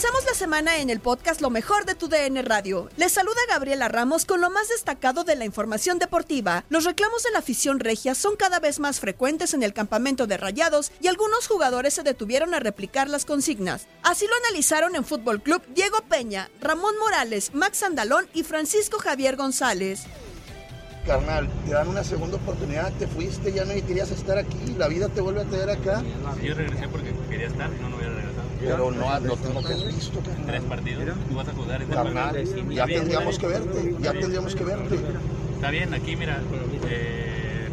Comenzamos la semana en el podcast Lo mejor de tu DN Radio. Les saluda Gabriela Ramos con lo más destacado de la información deportiva. Los reclamos de la afición regia son cada vez más frecuentes en el campamento de Rayados y algunos jugadores se detuvieron a replicar las consignas. Así lo analizaron en Fútbol Club Diego Peña, Ramón Morales, Max Andalón y Francisco Javier González. Carnal, te dan una segunda oportunidad, te fuiste, ya no querías estar aquí, la vida te vuelve a traer acá. Sí, yo regresé porque quería estar, si no, no hubiera regresado. Pero no, no, no te has visto, carnal. Tres partidos, tú vas a jugar. ese Carnal, ya tendríamos que verte, ya tendríamos que verte. Está bien, aquí mira, eh,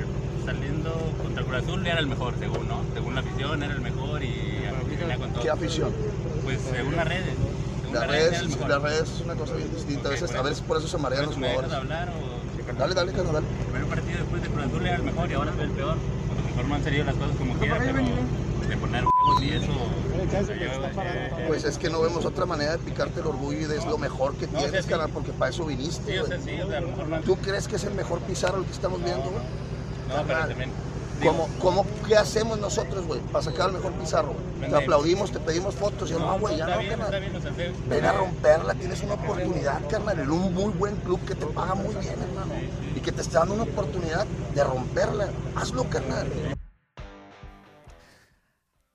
saliendo contra Cruz Azul era el mejor, según, ¿no? Según la afición era el mejor y venía con todo. ¿Qué afición? Pues según las redes. Según Las redes el las redes es una cosa bien distinta. A veces, a veces por eso se marean los ¿Me dejas jugadores. hablar o...? Dale, dale, carnal, dale. El primer partido después de Cruz Azul era el mejor y ahora soy el peor. A lo mejor no han salido las cosas como quiera, pero de poner eh, Pues es que no vemos otra manera de picarte el orgullo y de es lo mejor que No, tienes, sí. carnal, porque para eso viniste. Sí, sí, o sea, no... ¿Tú crees que es el mejor Pizarro el que estamos viendo, güey? No, pero también... ¿Cómo, cómo, ¿Qué hacemos nosotros, güey, para sacar al mejor Pizarro? Te aplaudimos, te pedimos fotos y no, güey, ya no, bien, carnal. bien. Ven a romperla, tienes una oportunidad, carnal, en un muy buen club que te paga muy bien, hermano. Y que te está dando una oportunidad de romperla. Hazlo, carnal.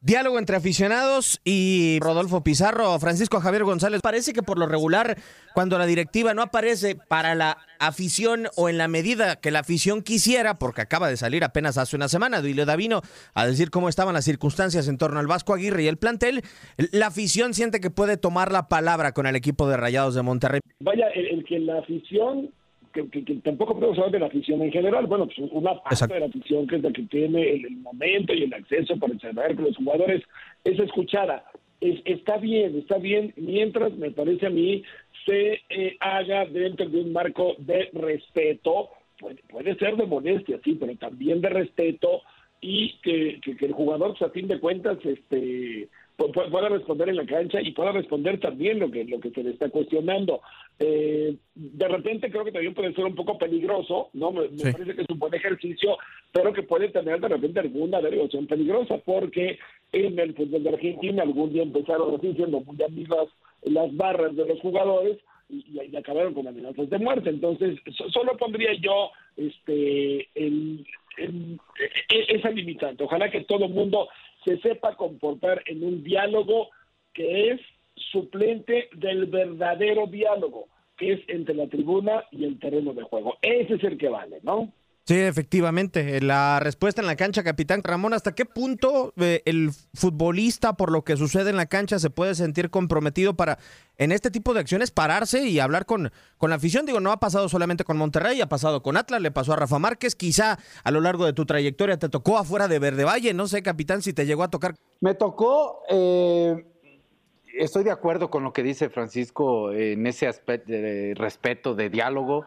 Diálogo entre aficionados y Rodolfo Pizarro, Francisco Javier González. Parece que por lo regular, cuando la directiva no aparece para la afición o en la medida que la afición quisiera, porque acaba de salir apenas hace una semana, Duilio Davino, a decir cómo estaban las circunstancias en torno al Vasco Aguirre y el plantel, la afición siente que puede tomar la palabra con el equipo de Rayados de Monterrey. Vaya, el, el que la afición, que, que- que tampoco podemos hablar de la afición en general, bueno, pues una parte Exacto. de la afición que es la que tiene el, el momento y el acceso para saber que los jugadores es escuchada. Es, está bien, está bien, mientras me parece a mí se eh, haga dentro de un marco de respeto, puede, puede ser de molestia, sí, pero también de respeto y que, que- que el jugador, pues, a fin de cuentas, este pueda responder en la cancha y pueda responder también lo que lo que se le está cuestionando. Eh, de repente creo que también puede ser un poco peligroso, ¿no? Me, me Sí. parece que es un buen ejercicio, pero que puede tener de repente alguna derivación peligrosa, porque en el fútbol de Argentina algún día empezaron así siendo muy amigas las barras de los jugadores y, acabaron con amenazas de muerte. Entonces, so- solo pondría yo este el, e- e- esa limitante. Ojalá que todo el mundo se sepa comportar en un diálogo que es suplente del verdadero diálogo, que es entre la tribuna y el terreno de juego. Ese es el que vale, ¿no? Sí, efectivamente. La respuesta en la cancha, capitán Ramón, ¿hasta qué punto eh, el futbolista, por lo que sucede en la cancha, se puede sentir comprometido para, en este tipo de acciones, pararse y hablar con, con la afición? Digo, no ha pasado solamente con Monterrey, ha pasado con Atlas, le pasó a Rafa Márquez, quizá a lo largo de tu trayectoria te tocó afuera de Verde Valle, no sé, capitán, si te llegó a tocar. Me tocó, eh, estoy de acuerdo con lo que dice Francisco en ese aspecto de respeto, de diálogo,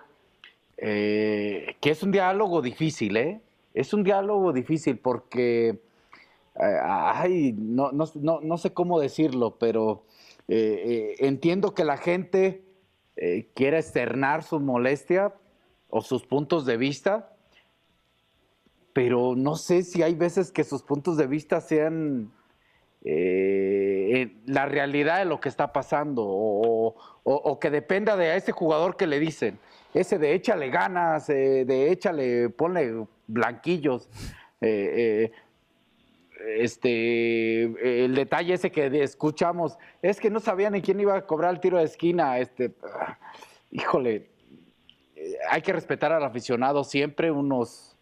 eh, que es un diálogo difícil, ¿eh? Es un diálogo difícil porque, eh, ay, no, no, no, no sé cómo decirlo, pero eh, eh, entiendo que la gente quiera externar su molestia o sus puntos de vista, pero no sé si hay veces que sus puntos de vista sean la realidad de lo que está pasando o, o- o que dependa de ese jugador que le dicen. Ese de échale ganas, eh, de échale, ponle blanquillos. eh, eh, este, el detalle ese que escuchamos es que no sabían ni quién iba a cobrar el tiro de esquina. Este, ah, híjole, eh, hay que respetar al aficionado siempre unos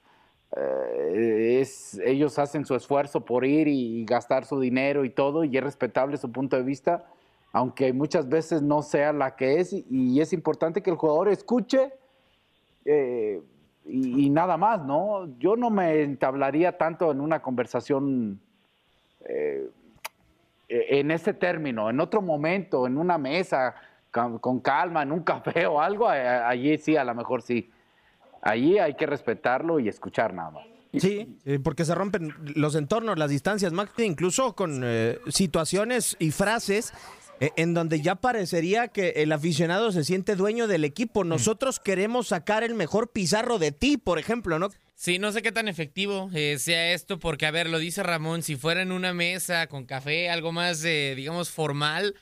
es, ellos hacen su esfuerzo por ir y gastar su dinero y todo, y es respetable su punto de vista, aunque muchas veces no sea la que es, y, es importante que el jugador escuche eh, y, y nada más, ¿no? Yo no me entablaría tanto en una conversación eh, en ese término, en otro momento, en una mesa, con, con calma, en un café o algo, a- allí sí, a lo mejor sí. Allí hay que respetarlo y escuchar nada más. Sí, eh, porque se rompen los entornos, las distancias, Max, incluso con eh, situaciones y frases eh, en donde ya parecería que el aficionado se siente dueño del equipo. Nosotros queremos sacar el mejor pizarro de ti, por ejemplo, ¿no? Sí, no sé qué tan efectivo eh, sea esto, porque, a ver, lo dice Ramón, si fuera en una mesa con café, algo más, eh, digamos, formal,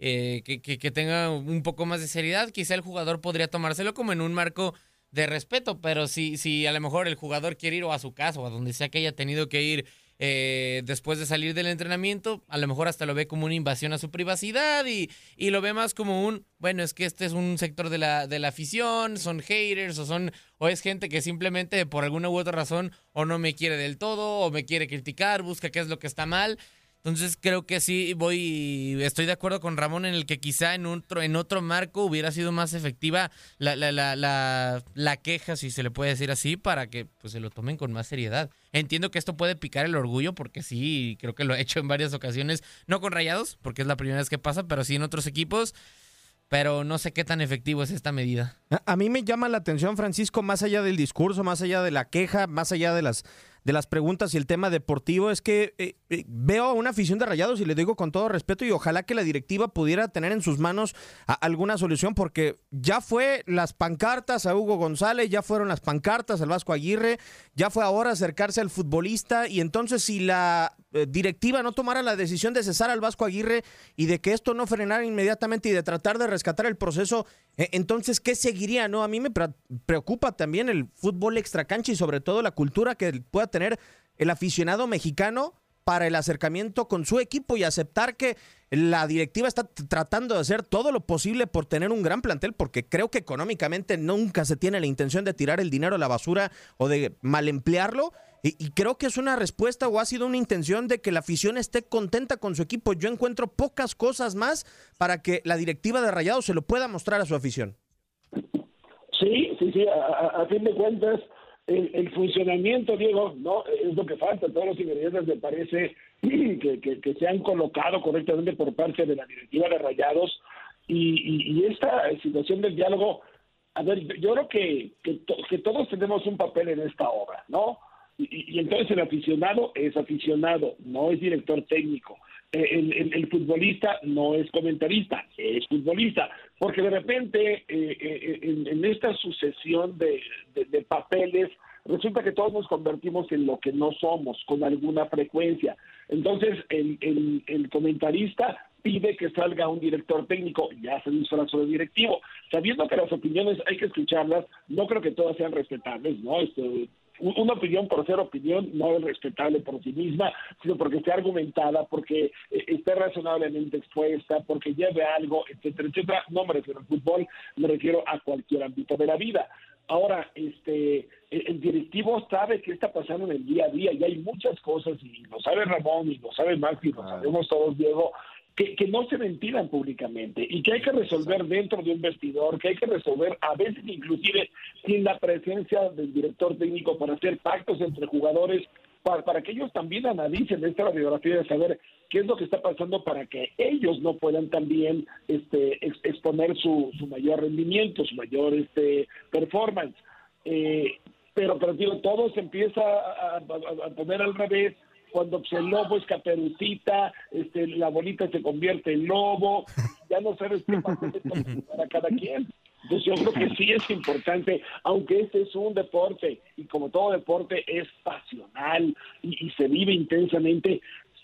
eh, que, que- que tenga un poco más de seriedad, quizá el jugador podría tomárselo como en un marco de respeto, pero si, si a lo mejor el jugador quiere ir o a su casa o a donde sea que haya tenido que ir eh, después de salir del entrenamiento, a lo mejor hasta lo ve como una invasión a su privacidad y, y lo ve más como un, bueno, es que este es un sector de la, de la afición, son haters o son, o es gente que simplemente por alguna u otra razón o no me quiere del todo o me quiere criticar, busca qué es lo que está mal. Entonces creo que sí voy, estoy de acuerdo con Ramón en el que quizá en otro, en otro marco hubiera sido más efectiva la, la, la, la, la queja, si se le puede decir así, para que pues se lo tomen con más seriedad. Entiendo que esto puede picar el orgullo, porque sí, creo que lo he hecho en varias ocasiones, no con Rayados, porque es la primera vez que pasa, pero sí en otros equipos, pero no sé qué tan efectivo es esta medida. A, a mí me llama la atención, Francisco, más allá del discurso, más allá de la queja, más allá de las, de las preguntas y el tema deportivo, es que eh, eh, veo a una afición de rayados y le digo con todo respeto y ojalá que la directiva pudiera tener en sus manos alguna solución, porque ya fue las pancartas a Hugo González, ya fueron las pancartas al Vasco Aguirre, ya fue ahora acercarse al futbolista y entonces si la directiva no tomara la decisión de cesar al Vasco Aguirre y de que esto no frenara inmediatamente y de tratar de rescatar el proceso, eh, entonces, ¿qué seguiría? No, a mí me pre- preocupa también el fútbol extracancha y sobre todo la cultura que pueda tener el aficionado mexicano para el acercamiento con su equipo y aceptar que la directiva está tratando de hacer todo lo posible por tener un gran plantel, porque creo que económicamente nunca se tiene la intención de tirar el dinero a la basura o de mal emplearlo. Y, creo que es una respuesta o ha sido una intención de que la afición esté contenta con su equipo. Yo encuentro pocas cosas más para que la directiva de Rayados se lo pueda mostrar a su afición. Sí, sí, sí, a, fin de cuentas, el, funcionamiento, Diego, no es lo que falta. Todos los ingredientes me parece que, que- que se han colocado correctamente por parte de la directiva de Rayados y, y- y esta situación del diálogo, a ver, yo creo que, que, que todos tenemos un papel en esta obra, ¿no? Y, y- entonces el aficionado es aficionado, no es director técnico. Eh, El, futbolista no es comentarista, es futbolista. Porque de repente, eh, eh, en, esta sucesión de, de- papeles, resulta que todos nos convertimos en lo que no somos, con alguna frecuencia. Entonces, el, el- comentarista pide que salga un director técnico, ya se disfrazó de directivo, sabiendo que las opiniones hay que escucharlas, no creo que todas sean respetables, ¿no? Esto, una opinión por ser opinión no es respetable por sí misma, sino porque esté argumentada, porque eh, esté razonablemente expuesta, porque lleve algo, etcétera, etcétera. No me refiero al fútbol, me refiero a cualquier ámbito de la vida. Ahora, este, el directivo sabe qué está pasando en el día a día y hay muchas cosas, y lo sabe Ramón, y lo sabe Max, y lo sabemos todos, Diego, que, que, no se ventilan públicamente y que hay que resolver dentro de un vestidor, que hay que resolver a veces inclusive sin la presencia del director técnico para hacer pactos entre jugadores, para, para que ellos también analicen esta radiografía de saber qué es lo que está pasando para que ellos no puedan también este, exponer su, su mayor rendimiento, su mayor este, performance. Eh, pero, pero digo, todo se empieza a, a, a poner al revés cuando pues, el lobo es caperucita, este, la bolita se convierte en lobo, ya no sabes qué papel para cada quien. Entonces yo creo que sí es importante, aunque este es un deporte y como todo deporte es pasional y, y se vive intensamente,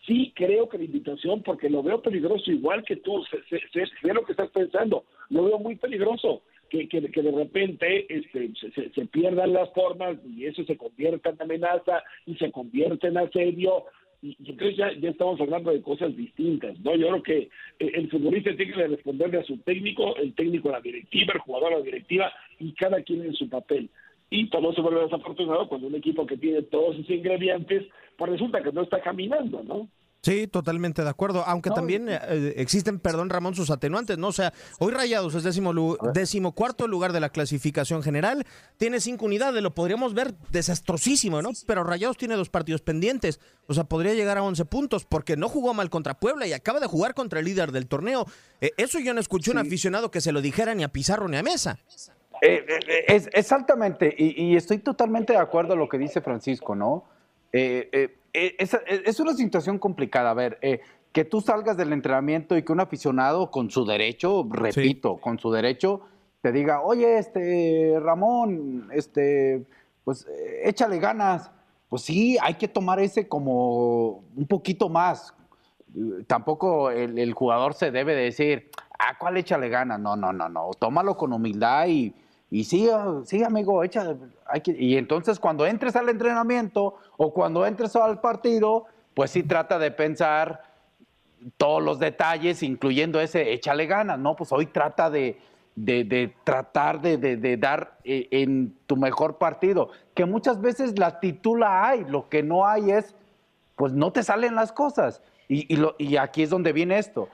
sí creo que la invitación, porque lo veo peligroso igual que tú, sé, sé, sé lo que estás pensando, lo veo muy peligroso que, que, de repente este, se, se, pierdan las formas y eso se convierta en amenaza y se convierte en asedio. Y, y entonces ya, ya, estamos hablando de cosas distintas, ¿no? Yo creo que el futbolista tiene que responderle a su técnico, el técnico a la directiva, el jugador a la directiva y cada quien en su papel. Y todo se vuelve desafortunado cuando un equipo que tiene todos esos ingredientes, pues resulta que no está caminando, ¿no? Sí, totalmente de acuerdo, aunque no, también eh, existen, perdón Ramón, sus atenuantes, ¿no? O sea, hoy Rayados es décimo, décimo cuarto lugar de la clasificación general, tiene cinco unidades, lo podríamos ver desastrosísimo, ¿no? Pero Rayados tiene dos partidos pendientes, o sea, podría llegar a 11 puntos porque no jugó mal contra Puebla y acaba de jugar contra el líder del torneo. Eh, eso yo no escuché sí. un aficionado que se lo dijera ni a Pizarro ni a Mesa. Eh, es, exactamente, y, y, estoy totalmente de acuerdo a lo que dice Francisco, ¿no? Eh, es, es, una situación complicada. A ver, eh, que tú salgas del entrenamiento y que un aficionado con su derecho, repito, sí. con su derecho, te diga, oye, este, Ramón, este, pues échale ganas. Pues sí, hay que tomar ese como un poquito más. Tampoco el, el jugador se debe de decir, ¿a cuál échale ganas? No, no, no, no. Tómalo con humildad y, y sí, sí, amigo, echa, hay que, y entonces cuando entres al entrenamiento o cuando entres al partido, pues sí trata de pensar todos los detalles, incluyendo ese, échale ganas, ¿no? Pues hoy trata de, de, tratar de, de dar eh, en tu mejor partido, que muchas veces la actitud la hay, lo que no hay es, pues no te salen las cosas. Y, y, lo, y aquí es donde viene esto.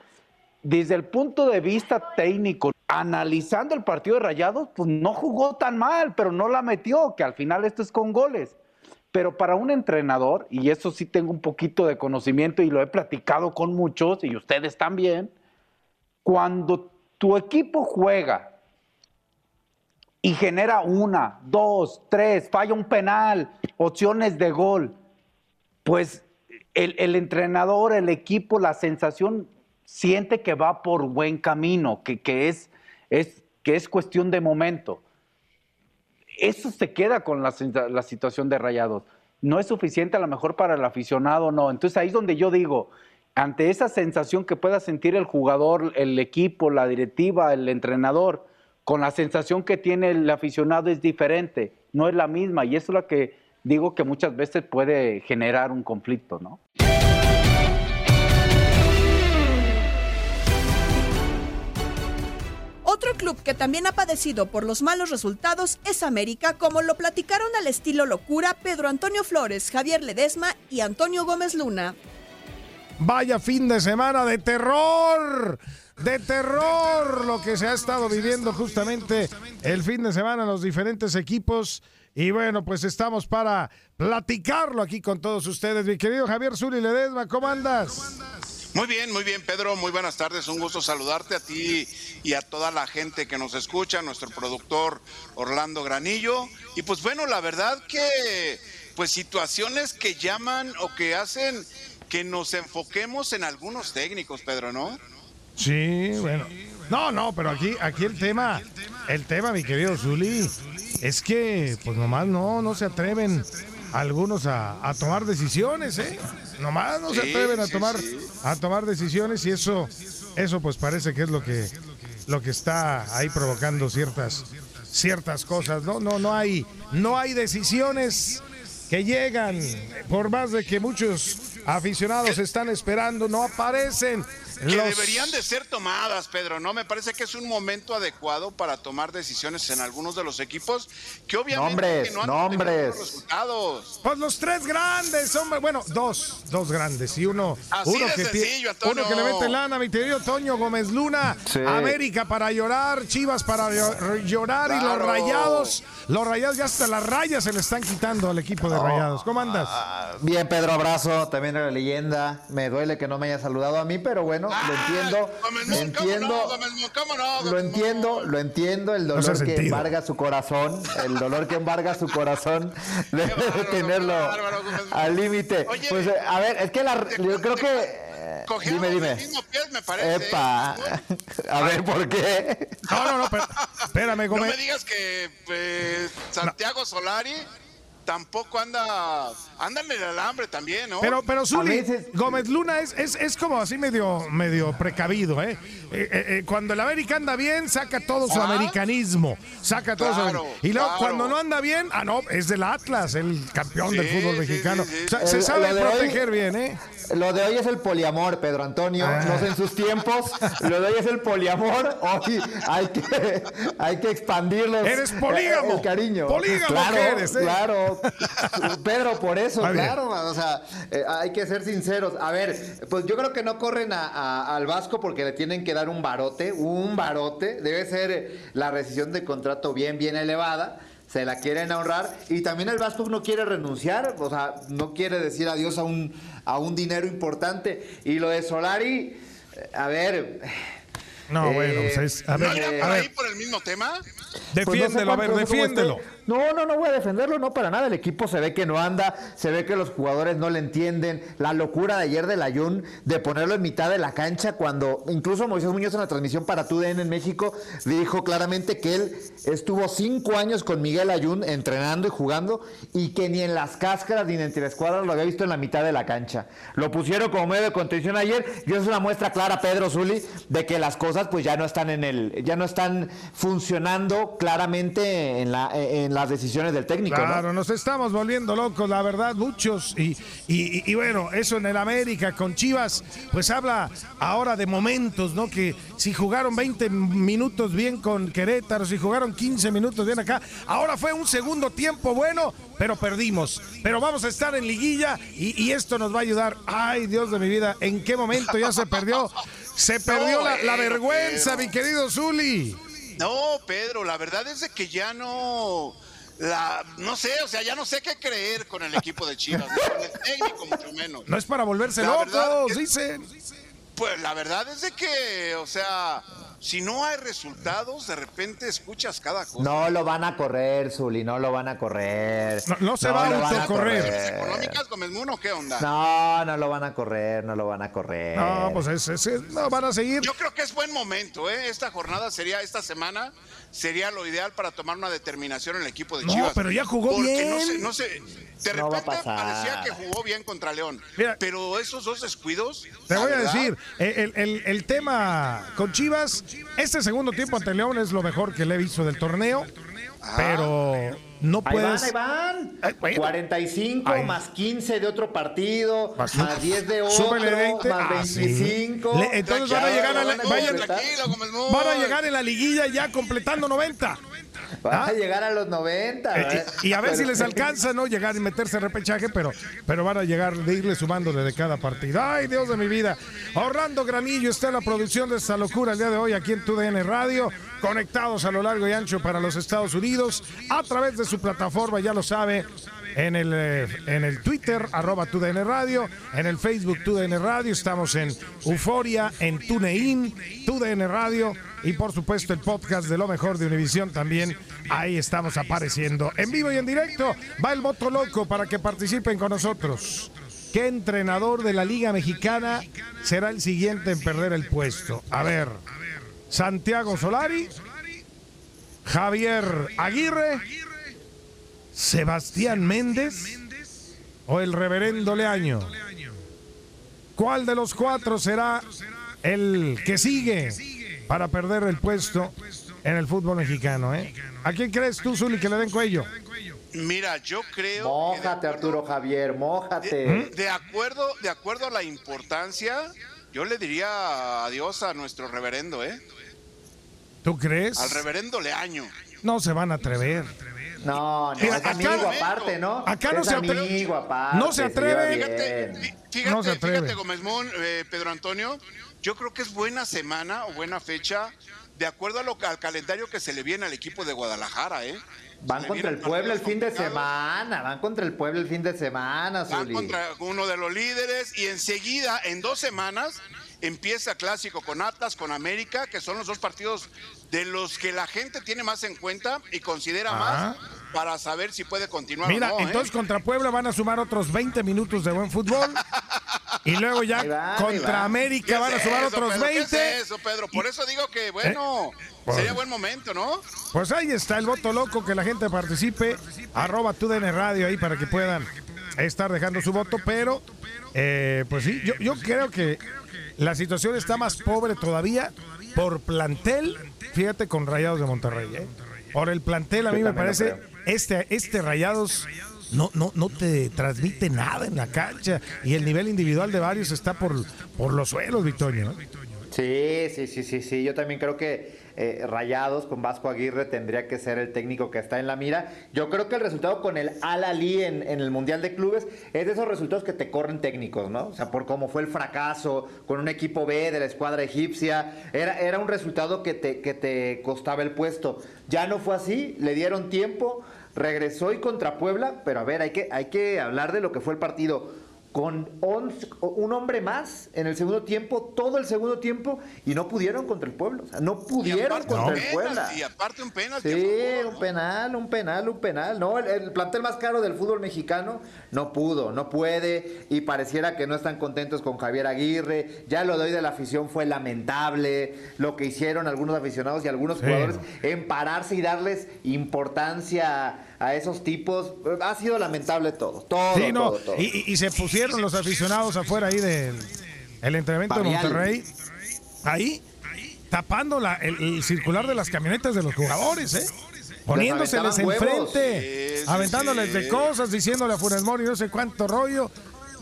Desde el punto de vista técnico, analizando el partido de Rayados, pues no jugó tan mal, pero no la metió, que al final esto es con goles. Pero para un entrenador, y eso sí tengo un poquito de conocimiento y lo he platicado con muchos, y ustedes también, cuando tu equipo juega y genera una, dos, tres, falla un penal, opciones de gol, pues el, el entrenador, el equipo, la sensación siente que va por buen camino, que, que, es, es, que es cuestión de momento. Eso se queda con la, la, situación de Rayados. No es suficiente a lo mejor para el aficionado, no. Entonces ahí es donde yo digo, ante esa sensación que pueda sentir el jugador, el equipo, la directiva, el entrenador, con la sensación que tiene el aficionado es diferente, no es la misma. Y eso es lo que digo que muchas veces puede generar un conflicto, ¿no? Club que también ha padecido por los malos resultados es América, como lo platicaron al estilo locura Pedro Antonio Flores, Javier Ledesma y Antonio Gómez Luna. Vaya fin de semana de terror, de terror, lo que se ha estado viviendo justamente el fin de semana en los diferentes equipos. Y bueno, pues estamos para platicarlo aquí con todos ustedes. Mi querido Javier Zuli Ledesma, ¿cómo andas? ¿Cómo andas? Muy bien, muy bien, Pedro. Muy buenas tardes. Un gusto saludarte a ti y a toda la gente que nos escucha, nuestro productor Orlando Granillo. Y pues bueno, la verdad que pues situaciones que llaman o que hacen que nos enfoquemos en algunos técnicos, Pedro, ¿no? Sí, bueno. No, no, pero aquí, aquí el tema, el tema, mi querido Zuli, es que pues nomás no, no se atreven algunos a, a, tomar decisiones, ¿eh? Nomás no sí, se atreven a tomar sí, sí. a tomar decisiones y eso eso pues parece que es lo que lo que está ahí provocando ciertas ciertas cosas, ¿no? No no hay no hay decisiones que llegan, por más de que muchos aficionados están esperando, no aparecen. Que Los- deberían de ser tomadas, Pedro, ¿no? Me parece que es un momento adecuado para tomar decisiones en algunos de los equipos que obviamente Nombres, que no han nombres. tenido los resultados. Pues los tres grandes, hombre. Bueno, dos, dos grandes. Y uno, Así uno, de que, sencillo, Antonio. uno que le mete lana, mi querido Toño Gómez Luna. Sí. América para llorar, Chivas para llo- llorar y los rayados. Los rayados ya hasta las rayas se le están quitando al equipo de rayados. ¿Cómo andas? Bien, Pedro, abrazo. También era leyenda. Me duele que no me haya saludado a mí, pero bueno, lo entiendo. Gómez Lo Moon, ¿cómo entiendo. no? Gómez Moon, ¿cómo no? Lo entiendo, lo entiendo, el No dolor que sentido. embarga su corazón, el dolor que embarga su corazón, debe de tenerlo bárbaro, Gómez Moon. al límite. Oye, Pues, eh, a ver, es que la, yo creo que... eh, Cogieron Dime, dime. mismos pies, me parece. Epa, a ver, ¿por qué? No, no, no, espérame, No Gómez. me digas que pues, Santiago Solari tampoco anda, anda en el alambre también, ¿no? Pero, pero Zuli, veces- Gómez Luna es, es, es como así medio, medio precavido, ¿eh? Eh, eh, eh, Cuando el América anda bien, saca todo su Ah. americanismo. Saca todo Claro, su. Y luego, claro. cuando no anda bien, ah, no, es del Atlas, el campeón del fútbol mexicano. sí, sí. O sea, se sabe hoy- proteger bien, ¿eh? Lo de hoy es el poliamor, Pedro Antonio. Ah. No sé en sus tiempos. Lo de hoy es el poliamor. Hoy hay que, hay que expandirlo. Eres polígamo. El cariño. Polígamo claro, que eres, ¿eh? Claro. Pedro, por eso, claro. O sea, eh, hay que ser sinceros. A ver, pues yo creo que no corren a- a- al Vasco porque le tienen que dar un barote. Un barote. Debe ser eh, la rescisión de contrato bien, bien elevada. Se la quieren ahorrar y también el Vasco no quiere renunciar, o sea, no quiere decir adiós a un, a un dinero importante. Y lo de Solari, eh, a ver. No, eh, bueno, pues es- a ¿No ver, irán a por ver. ahí por el mismo tema? Pues no sé Defiéndelo, a ver, no defiéndelo. No, no, no voy a defenderlo, no para nada. El equipo se ve que no anda, se ve que los jugadores no le entienden. La locura de ayer del Ayun de ponerlo en mitad de la cancha cuando incluso Moisés Muñoz en la transmisión para TUDN en México dijo claramente que él estuvo cinco años con Miguel Ayun entrenando y jugando y que ni en las cáscaras ni en escuadras lo había visto en la mitad de la cancha. Lo pusieron como medio de contención ayer y es una muestra clara, Pedro Zuli, de que las cosas pues ya no están en el, ya no están funcionando claramente en, la, las decisiones del técnico. ¿no? Claro, nos estamos volviendo locos, la verdad, muchos. Y, y- y- y bueno, eso en el América con Chivas, pues habla ahora de momentos, ¿no? Que si jugaron 20 minutos bien con Querétaro, si jugaron 15 minutos bien acá, ahora fue un segundo tiempo bueno, pero perdimos. Pero vamos a estar en liguilla y, y esto nos va a ayudar. Ay, Dios de mi vida, ¿en qué momento ya se perdió? Se perdió la, vergüenza, pero- mi querido Zuli. No, Pedro, la verdad es de que ya no. La, no sé, o sea, ya no sé qué creer con el equipo de Chivas, ¿no? con el técnico mucho menos. No es para volverse La locos, es- dicen. Pues la verdad es de que, o sea, si no hay resultados, de repente escuchas cada cosa. No lo van a correr, Zuli, no lo van a correr. No- no se va a correr. ¿Económicas, Gómez Moon, o qué onda? No, no lo van a correr, no lo van a correr. No, pues es, es- es- no, van a seguir. Yo creo que es buen momento, ¿eh? Esta jornada sería, esta semana, sería lo ideal para tomar una determinación en el equipo de No, Chivas. pero ya jugó Porque bien. no sé, no sé, de No va a repente pasar. parecía que jugó bien contra León. Mira. pero esos dos descuidos. Te voy a decir, el, el- el tema con Chivas, este segundo tiempo ante León es lo mejor que le he visto del torneo, pero no Ahí puedes... van, ahí van. Ay, bueno. 45 Ay. más 15 de otro partido, Más- más, 10 de otro, Súbele 20. más Ah, sí. 25. Le- entonces van a llegar a la, vayan- Tranquilo, van a llegar en la liguilla ya completando 90. Van ¿Ah? a llegar a los 90. Eh, y, y a ver si les alcanza, ¿no? Llegar y meterse en repechaje, pero, pero van a llegar de irle sumándole de cada partido. ¡Ay, Dios de mi vida! Orlando Granillo está en la producción de esta locura el día de hoy aquí en TUDN Radio, conectados a lo largo y ancho para los Estados Unidos, a través de su plataforma, ya lo sabe, en el, eh, en el Twitter, arroba TUDN Radio, en el Facebook TUDN Radio, estamos en Euforia, en TuneIn, TUDN Radio y por supuesto el podcast de lo mejor de Univisión también. Ahí estamos apareciendo en vivo y en directo. Va el voto loco para que participen con nosotros. ¿Qué entrenador de la Liga Mexicana será el siguiente en perder el puesto? A ver, Santiago Solari, Javier Aguirre, Sebastián Méndez o el reverendo Leaño. ¿Cuál de los cuatro será el que sigue para perder el puesto en el fútbol mexicano? eh? ¿A quién crees tú, Zuli, que le den cuello? Mira, yo creo. Mójate, Arturo Javier, mójate. De acuerdo, de acuerdo a la importancia, yo le diría adiós a nuestro reverendo, ¿eh? ¿Tú crees? Al reverendo Leaño. No se van a atrever. No, no, Mira, es acá- amigo aparte, ¿no? acá no Es se atreve- amigo aparte. no se atreven. lleva Fíjate. Fíjate, No se atreve. fíjate, Gómez Moon, eh, Pedro Antonio, yo creo que es buena semana o buena fecha, de acuerdo a lo, al calendario que se le viene al equipo de Guadalajara, ¿eh? Van contra el Puebla el fin de semana, van contra el Puebla el fin de semana, Van Zuli. contra uno de los líderes y enseguida, en dos semanas, empieza clásico con Atlas, con América, que son los dos partidos de los que la gente tiene más en cuenta y considera Ah. más para saber si puede continuar Mira, o no. ¿eh? entonces contra Puebla van a sumar otros 20 minutos de buen fútbol. y luego ya va, contra va. América ¿Qué van a sumar eso, otros Pedro? ¿Qué 20. es eso, Pedro? Por eso digo que, bueno, Pues- sería buen momento, ¿no? Pues ahí está el voto loco, que la gente participe. Arroba TUDN Radio ahí para que puedan estar dejando su voto. Pero, eh, pues sí, yo, yo creo que la situación está más pobre todavía por plantel. Fíjate con Rayados de Monterrey. ¿eh? Por el plantel, a mí me parece, este, este Rayados no, no, no te transmite nada en la cancha. Y el nivel individual de varios está por, por los suelos, Victoria. ¿no? Sí, sí, sí, sí, sí. Yo también creo que eh, Rayados con Vasco Aguirre tendría que ser el técnico que está en la mira. Yo creo que el resultado con el Al Ali en, el Mundial de Clubes es de esos resultados que te corren técnicos, ¿no? O sea, por cómo fue el fracaso con un equipo B de la escuadra egipcia. Era, era un resultado que te, costaba el puesto. Ya no fue así, le dieron tiempo, regresó y contra Puebla, pero a ver, hay que hablar de lo que fue el partido con 11 un hombre más en el segundo tiempo, todo el segundo tiempo, y no pudieron contra el pueblo. O sea, no pudieron aparte contra el penalti, Y aparte un penal. Sí, un penal, un penal, un penal. No, el, el plantel más caro del fútbol mexicano no pudo, no puede, y pareciera que no están contentos con Javier Aguirre. Ya lo de hoy de la afición fue lamentable, lo que hicieron algunos aficionados y algunos Sí. jugadores en pararse y darles importancia a esos tipos. Ha sido lamentable todo, todo, Sí, no. todo, todo. Y, se pusieron los aficionados afuera ahí del el entrenamiento de. Monterrey. Ahí, tapando la- el, el circular de las camionetas de los jugadores, ¿eh? Poniéndoseles enfrente, Sí, sí, aventándoles sí. de cosas, diciéndole a Funes Mori no sé cuánto rollo.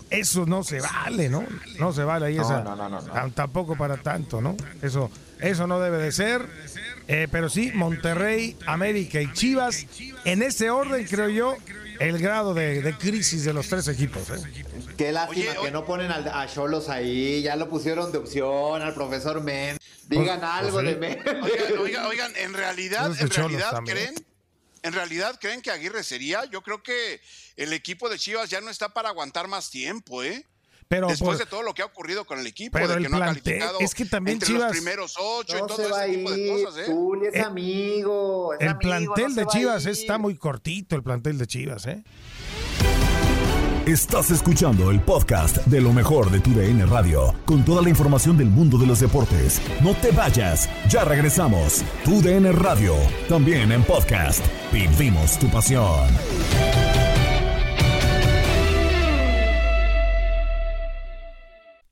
Eso no se vale, ¿no? No se vale ahí No, esa. no, no, no, no. tam- Tampoco para tanto, ¿no? Eso, eso no debe de ser. Eh, pero sí, Monterrey, América y Chivas, en ese orden creo yo, el grado de, de crisis de los tres equipos. ¿eh? Qué lástima Oye, que no ponen al- a Cholos ahí, ya lo pusieron de opción al profesor Men. Digan Pues- algo pues sí. de Men. Oigan, oigan, oigan, en realidad, en realidad creen, en realidad creen que Aguirre sería. Yo creo que el equipo de Chivas ya no está para aguantar más tiempo, ¿eh? Pero Después por- de todo lo que ha ocurrido con el equipo, Pero de el que no ha plantel, calificado es que también entre Chivas- los primeros ocho y No todo va a ese tipo de cosas, ¿eh? Es Eh, amigo. es el amigo, plantel no de Chivas está muy cortito, el plantel de Chivas, ¿eh? Estás escuchando el podcast de lo mejor de tu DN Radio, con toda la información del mundo de los deportes. No te vayas, ya regresamos. Tu DN Radio, también en podcast. Vivimos tu pasión.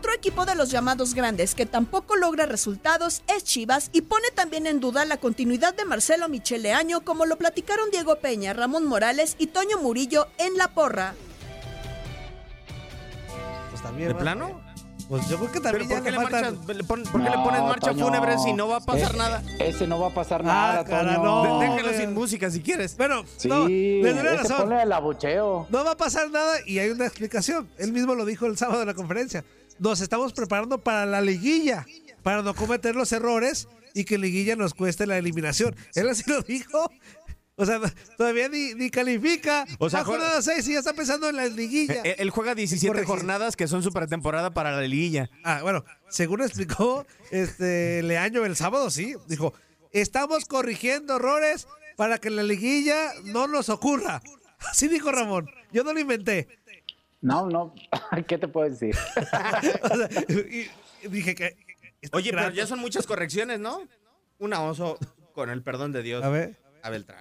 Otro equipo de los llamados grandes que tampoco logra resultados es Chivas y pone también en duda la continuidad de Marcelo Michele Año, como lo platicaron Diego Peña, Ramón Morales y Toño Murillo en La Porra. Pues también. ¿De plano? Pues yo creo que ¿Pero también por ya qué, le le, faltan- marchas- le pon- por qué le pones marcha Toño. fúnebre si no va a pasar nada? Ese no va a pasar Ah, nada, cara, Toño. no. De- Déjalo sin música si quieres. Bueno, Sí, no, le doy ese razón. ponle el abucheo. No va a pasar nada y hay una explicación. Él mismo lo dijo el sábado en la conferencia. Nos estamos preparando para la liguilla, para no cometer los errores y que liguilla nos cueste la eliminación. Él así lo dijo. O sea, todavía ni, ni califica. O sea, jornada 6 y ya está pensando en la liguilla. Eh, Él juega 17 Corregir. jornadas que son su pretemporada para la liguilla. Ah, bueno, según explicó este Leaño el sábado, sí. Dijo, estamos corrigiendo errores para que la liguilla no nos ocurra. Así dijo Ramón. Yo no lo inventé. No, no. ¿Qué te puedo decir? y dije que. Oye, pero ya son muchas correcciones, ¿no? Una oso, con el perdón de Dios. A ver. A Beltrán.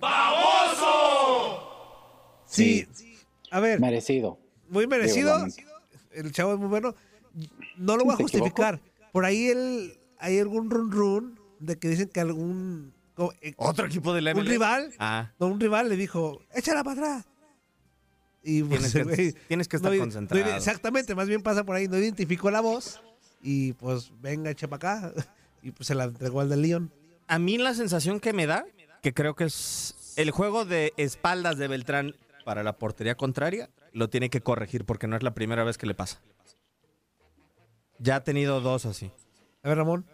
Sí. A ver. Merecido. Muy merecido. Digo, El chavo es muy bueno. No lo voy a ¿Te justificar. Por ahí el, hay algún run run de que dicen que algún. eh, ¿Otro equipo de la Un MLS? rival. Ah. No, un rival le dijo, échala para atrás. Y pues, Tienes que- güey, tienes que estar no- concentrado. no- exactamente, más bien pasa por ahí, no identificó la voz y pues venga, echa para acá. Y pues se la entregó al del León. A mí la sensación que me da, que creo que es el juego de espaldas de Beltrán para la portería contraria, lo tiene que corregir porque no es la primera vez que le pasa. Ya ha tenido dos así. A ver, Ramón.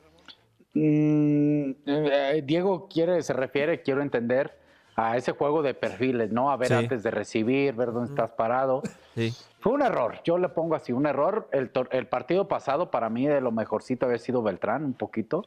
Mm, eh, Diego quiere, se refiere, quiero entender, a ese juego de perfiles, ¿no? A ver Sí. antes de recibir, ver dónde estás parado. Sí. Fue un error, yo le pongo así, un error. El, el partido pasado para mí de lo mejorcito había sido Beltrán, un poquito.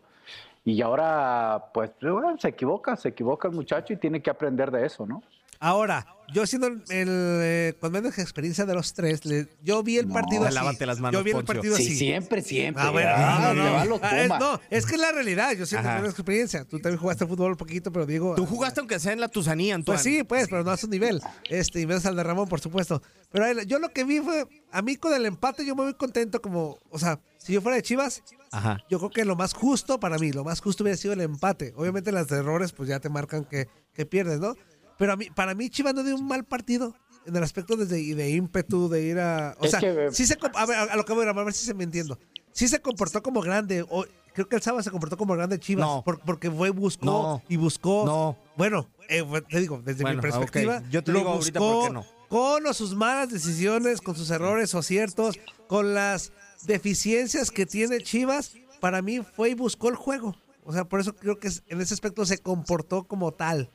Y ahora, pues, bueno, se equivoca, se equivoca el muchacho y tiene que aprender de eso, ¿no? Ahora, yo siendo el, el, eh, con menos experiencia de los tres, le- yo vi el No, partido así. lávate las manos, yo vi el partido Sí, así. siempre, siempre. Ah, bueno, Ah, no, no, Ah, es, no, es que es la realidad. Yo siento menos experiencia. Tú también jugaste fútbol un poquito, pero digo. Tú jugaste aunque sea en la Tusanía, Antoine. Pues sí, pues, pero no a su nivel. Este, y menos al de Ramón, por supuesto. Pero yo lo que vi fue, a mí con el empate yo me voy contento como, o sea, si yo fuera de Chivas, Ajá. yo creo que lo más justo para mí, lo más justo hubiera sido el empate. Obviamente las errores pues ya te marcan que, que pierdes, ¿no? Pero a mí, para mí Chivas no dio un mal partido en el aspecto desde, de ímpetu, de ir a... O Es sea, que- sí se... A ver, a, a lo que voy a a ver si se me entiendo. Sí se comportó como grande. O, creo que el sábado se comportó como grande Chivas. No. por- porque fue, buscó No. y buscó. No. Bueno, eh, te digo, desde Bueno, mi perspectiva. Yo te lo digo ahorita buscó por qué no. con o sus malas decisiones, con sus errores o ciertos, con las deficiencias que tiene Chivas, para mí fue y buscó el juego. O sea, por eso creo que en ese aspecto se comportó como tal.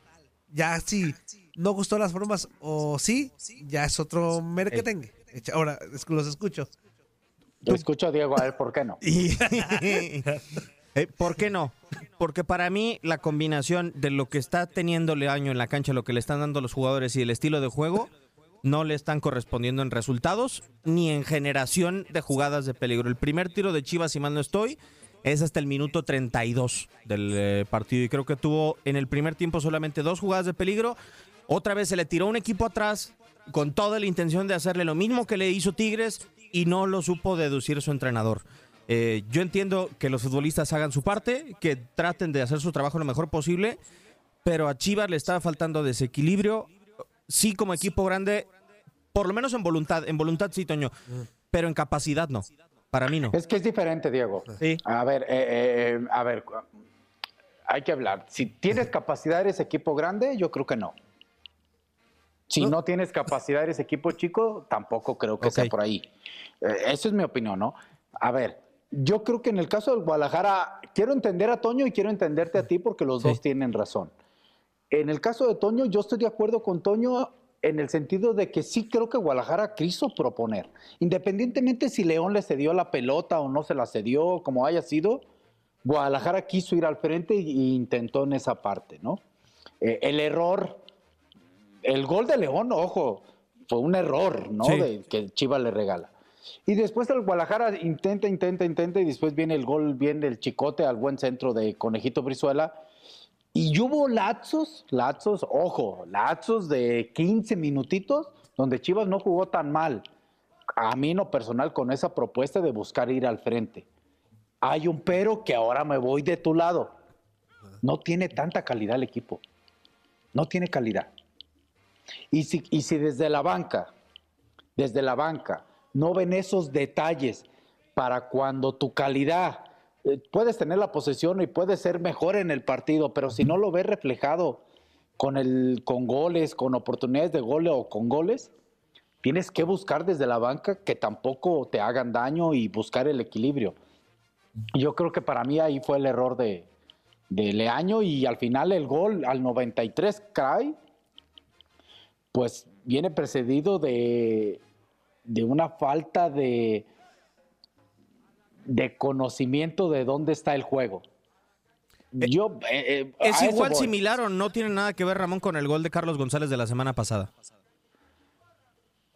Ya si no gustó las formas o sí, ya es otro mere que tenga. Ahora, los escucho. Yo escucho a Diego, a ver, ¿por qué no? Eh, ¿Por qué no? Porque para mí la combinación de lo que está teniendo Leaño en la cancha, lo que le están dando los jugadores y el estilo de juego, no le están correspondiendo en resultados ni en generación de jugadas de peligro. El primer tiro de Chivas, si mal no estoy, es hasta el minuto 32 del eh, partido y creo que tuvo en el primer tiempo solamente dos jugadas de peligro. Otra vez se le tiró un equipo atrás con toda la intención de hacerle lo mismo que le hizo Tigres y no lo supo deducir su entrenador. Eh, yo entiendo que los futbolistas hagan su parte, que traten de hacer su trabajo lo mejor posible, pero a Chivas le estaba faltando desequilibrio. Sí, como equipo grande, por lo menos en voluntad, en voluntad sí, Toño, pero en capacidad no. Para mí no. Es que es diferente, Diego. A ver, eh, eh, a ver, hay que hablar. Si tienes capacidad eres equipo grande, yo creo que no. Si no, tienes capacidad eres equipo chico, tampoco creo que sea por ahí. Eh, esa es mi opinión, ¿no? A ver, yo creo que en el caso del Guadalajara, quiero entender a Toño y quiero entenderte a ti porque los dos tienen razón. En el caso de Toño, yo estoy de acuerdo con Toño en el sentido de que sí creo que Guadalajara quiso proponer. Independientemente si León le cedió la pelota o no se la cedió, como haya sido, Guadalajara quiso ir al frente e intentó en esa parte, ¿no? Eh, el error, el gol de León, ojo, fue un error, ¿no? Sí. De, que Chivas le regala. Y después el Guadalajara intenta, intenta, intenta y después viene el gol, viene el chicote al buen centro de Conejito Brizuela. Y hubo lapsos, lapsos, ojo, lapsos de 15 minutitos donde Chivas no jugó tan mal. A mí en lo personal con esa propuesta de buscar ir al frente. Hay un pero que ahora me voy de tu lado. No tiene tanta calidad el equipo. No tiene calidad. Y si, y si desde la banca, desde la banca, no ven esos detalles para cuando tu calidad, eh, puedes tener la posesión y puedes ser mejor en el partido, pero si no lo ves reflejado con, el, con goles, con oportunidades de gol o con goles, tienes que buscar desde la banca que tampoco te hagan daño y buscar el equilibrio. Yo creo que para mí ahí fue el error de, de Leaño y al final el gol al 93 cae, pues viene precedido de, de una falta de, de conocimiento de dónde está el juego. Yo, eh, eh, ¿Es igual voy. similar o no tiene nada que ver, Ramón, con el gol de Carlos González de la semana pasada?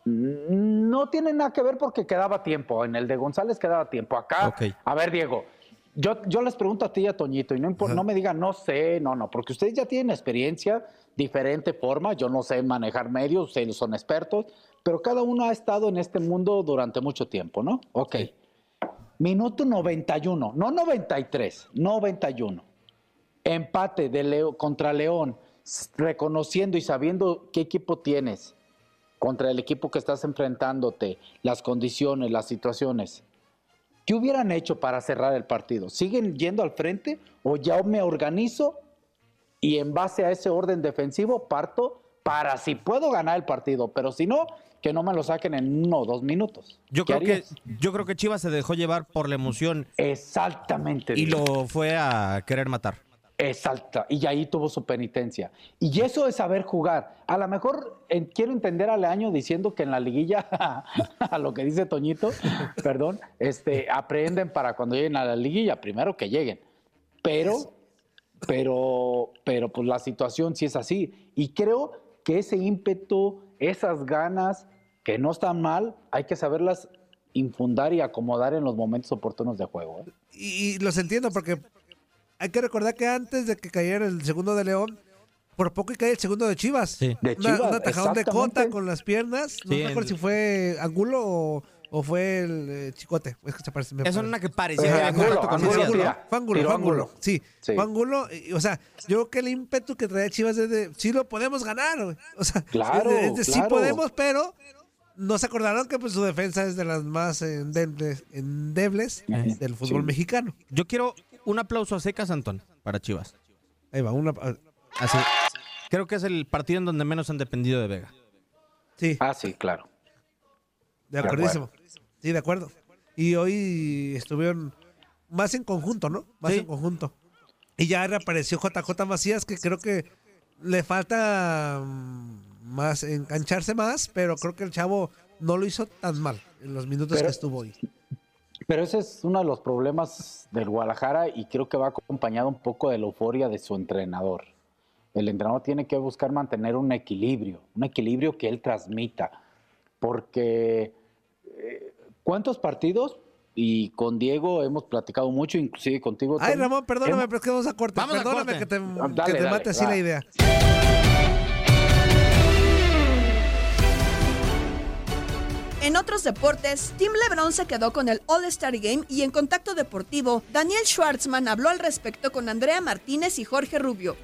No tiene nada que ver porque quedaba tiempo. En el de González quedaba tiempo. Acá, a ver, Diego, yo, yo les pregunto a ti y a Toñito, y no, impor- no me digan no sé, no, no, porque ustedes ya tienen experiencia, diferente forma. Yo no sé manejar medios, ustedes son expertos, pero cada uno ha estado en este mundo durante mucho tiempo, ¿no? Ok. Minuto 91, no 93, 91. Empate de Leo, contra León, reconociendo y sabiendo qué equipo tienes contra el equipo que estás enfrentándote, las condiciones, las situaciones. ¿Qué hubieran hecho para cerrar el partido? ¿Siguen yendo al frente o ya me organizo y en base a ese orden defensivo parto para si puedo ganar el partido, pero si no, que no me lo saquen en uno o dos minutos? Yo ¿Qué creo, que, yo creo que Chivas se dejó llevar por la emoción. Exactamente. Y lo fue a querer matar. Exacto, y ahí tuvo su penitencia. Y eso es saber jugar. A lo mejor quiero entender al año diciendo que en la liguilla, a lo que dice Toñito, perdón, este, aprenden para cuando lleguen a la liguilla, primero que lleguen. Pero, pero, pero pues la situación sí es así. Y creo que ese ímpetu, esas ganas, que no están mal, hay que saberlas infundar y acomodar en los momentos oportunos de juego. ¿eh? Y, y los entiendo porque hay que recordar que antes de que cayera el segundo de León, por poco y cae el segundo de Chivas. De Una- Chivas, un atajadón de exactamente. Cota con las piernas. No Sí, me acuerdo en- si fue Angulo o, o fue el eh, Chicote. Es que se parece, era una que parecía que Eh, había Angulo, contacto con Angulo, Macías, ¿no? tira. Fue Angulo, Tiró fue Angulo. Angulo. Sí, Sí. fue Angulo. y- O sea, yo creo que el ímpetu que trae Chivas es de, sí lo podemos ganar, güey. O sea, Claro, es de, es de sí podemos, pero no se acordaron que pues su defensa es de las más endebles, endebles del fútbol Sí. mexicano. Yo quiero un aplauso a secas, Antón, para Chivas. Ahí va, una... Así. Creo que es el partido en donde menos han dependido de Vega. Sí. Ah, sí, claro. De acuerdísimo. Sí, de acuerdo. Y hoy estuvieron más en conjunto, ¿no? Más en conjunto. Y ya reapareció JJ Macías, que creo que le falta mm, más engancharse más, pero creo que el chavo no lo hizo tan mal en los minutos Pero- que estuvo hoy. Pero ese es uno de los problemas del Guadalajara y creo que va acompañado un poco de la euforia de su entrenador. El entrenador tiene que buscar mantener un equilibrio, un equilibrio que él transmita. Porque ¿cuántos partidos? Y con Diego hemos platicado mucho, inclusive contigo. Ay, Ramón, perdóname, hemos- pero es que vamos a corte. Vamos a Perdóname corte. que te, Ah, que te dale, mate así la idea. En otros deportes, Team LeBron se quedó con el All-Star Game y en Contacto Deportivo, Daniel Schwartzman habló al respecto con Andrea Martínez y Jorge Rubio.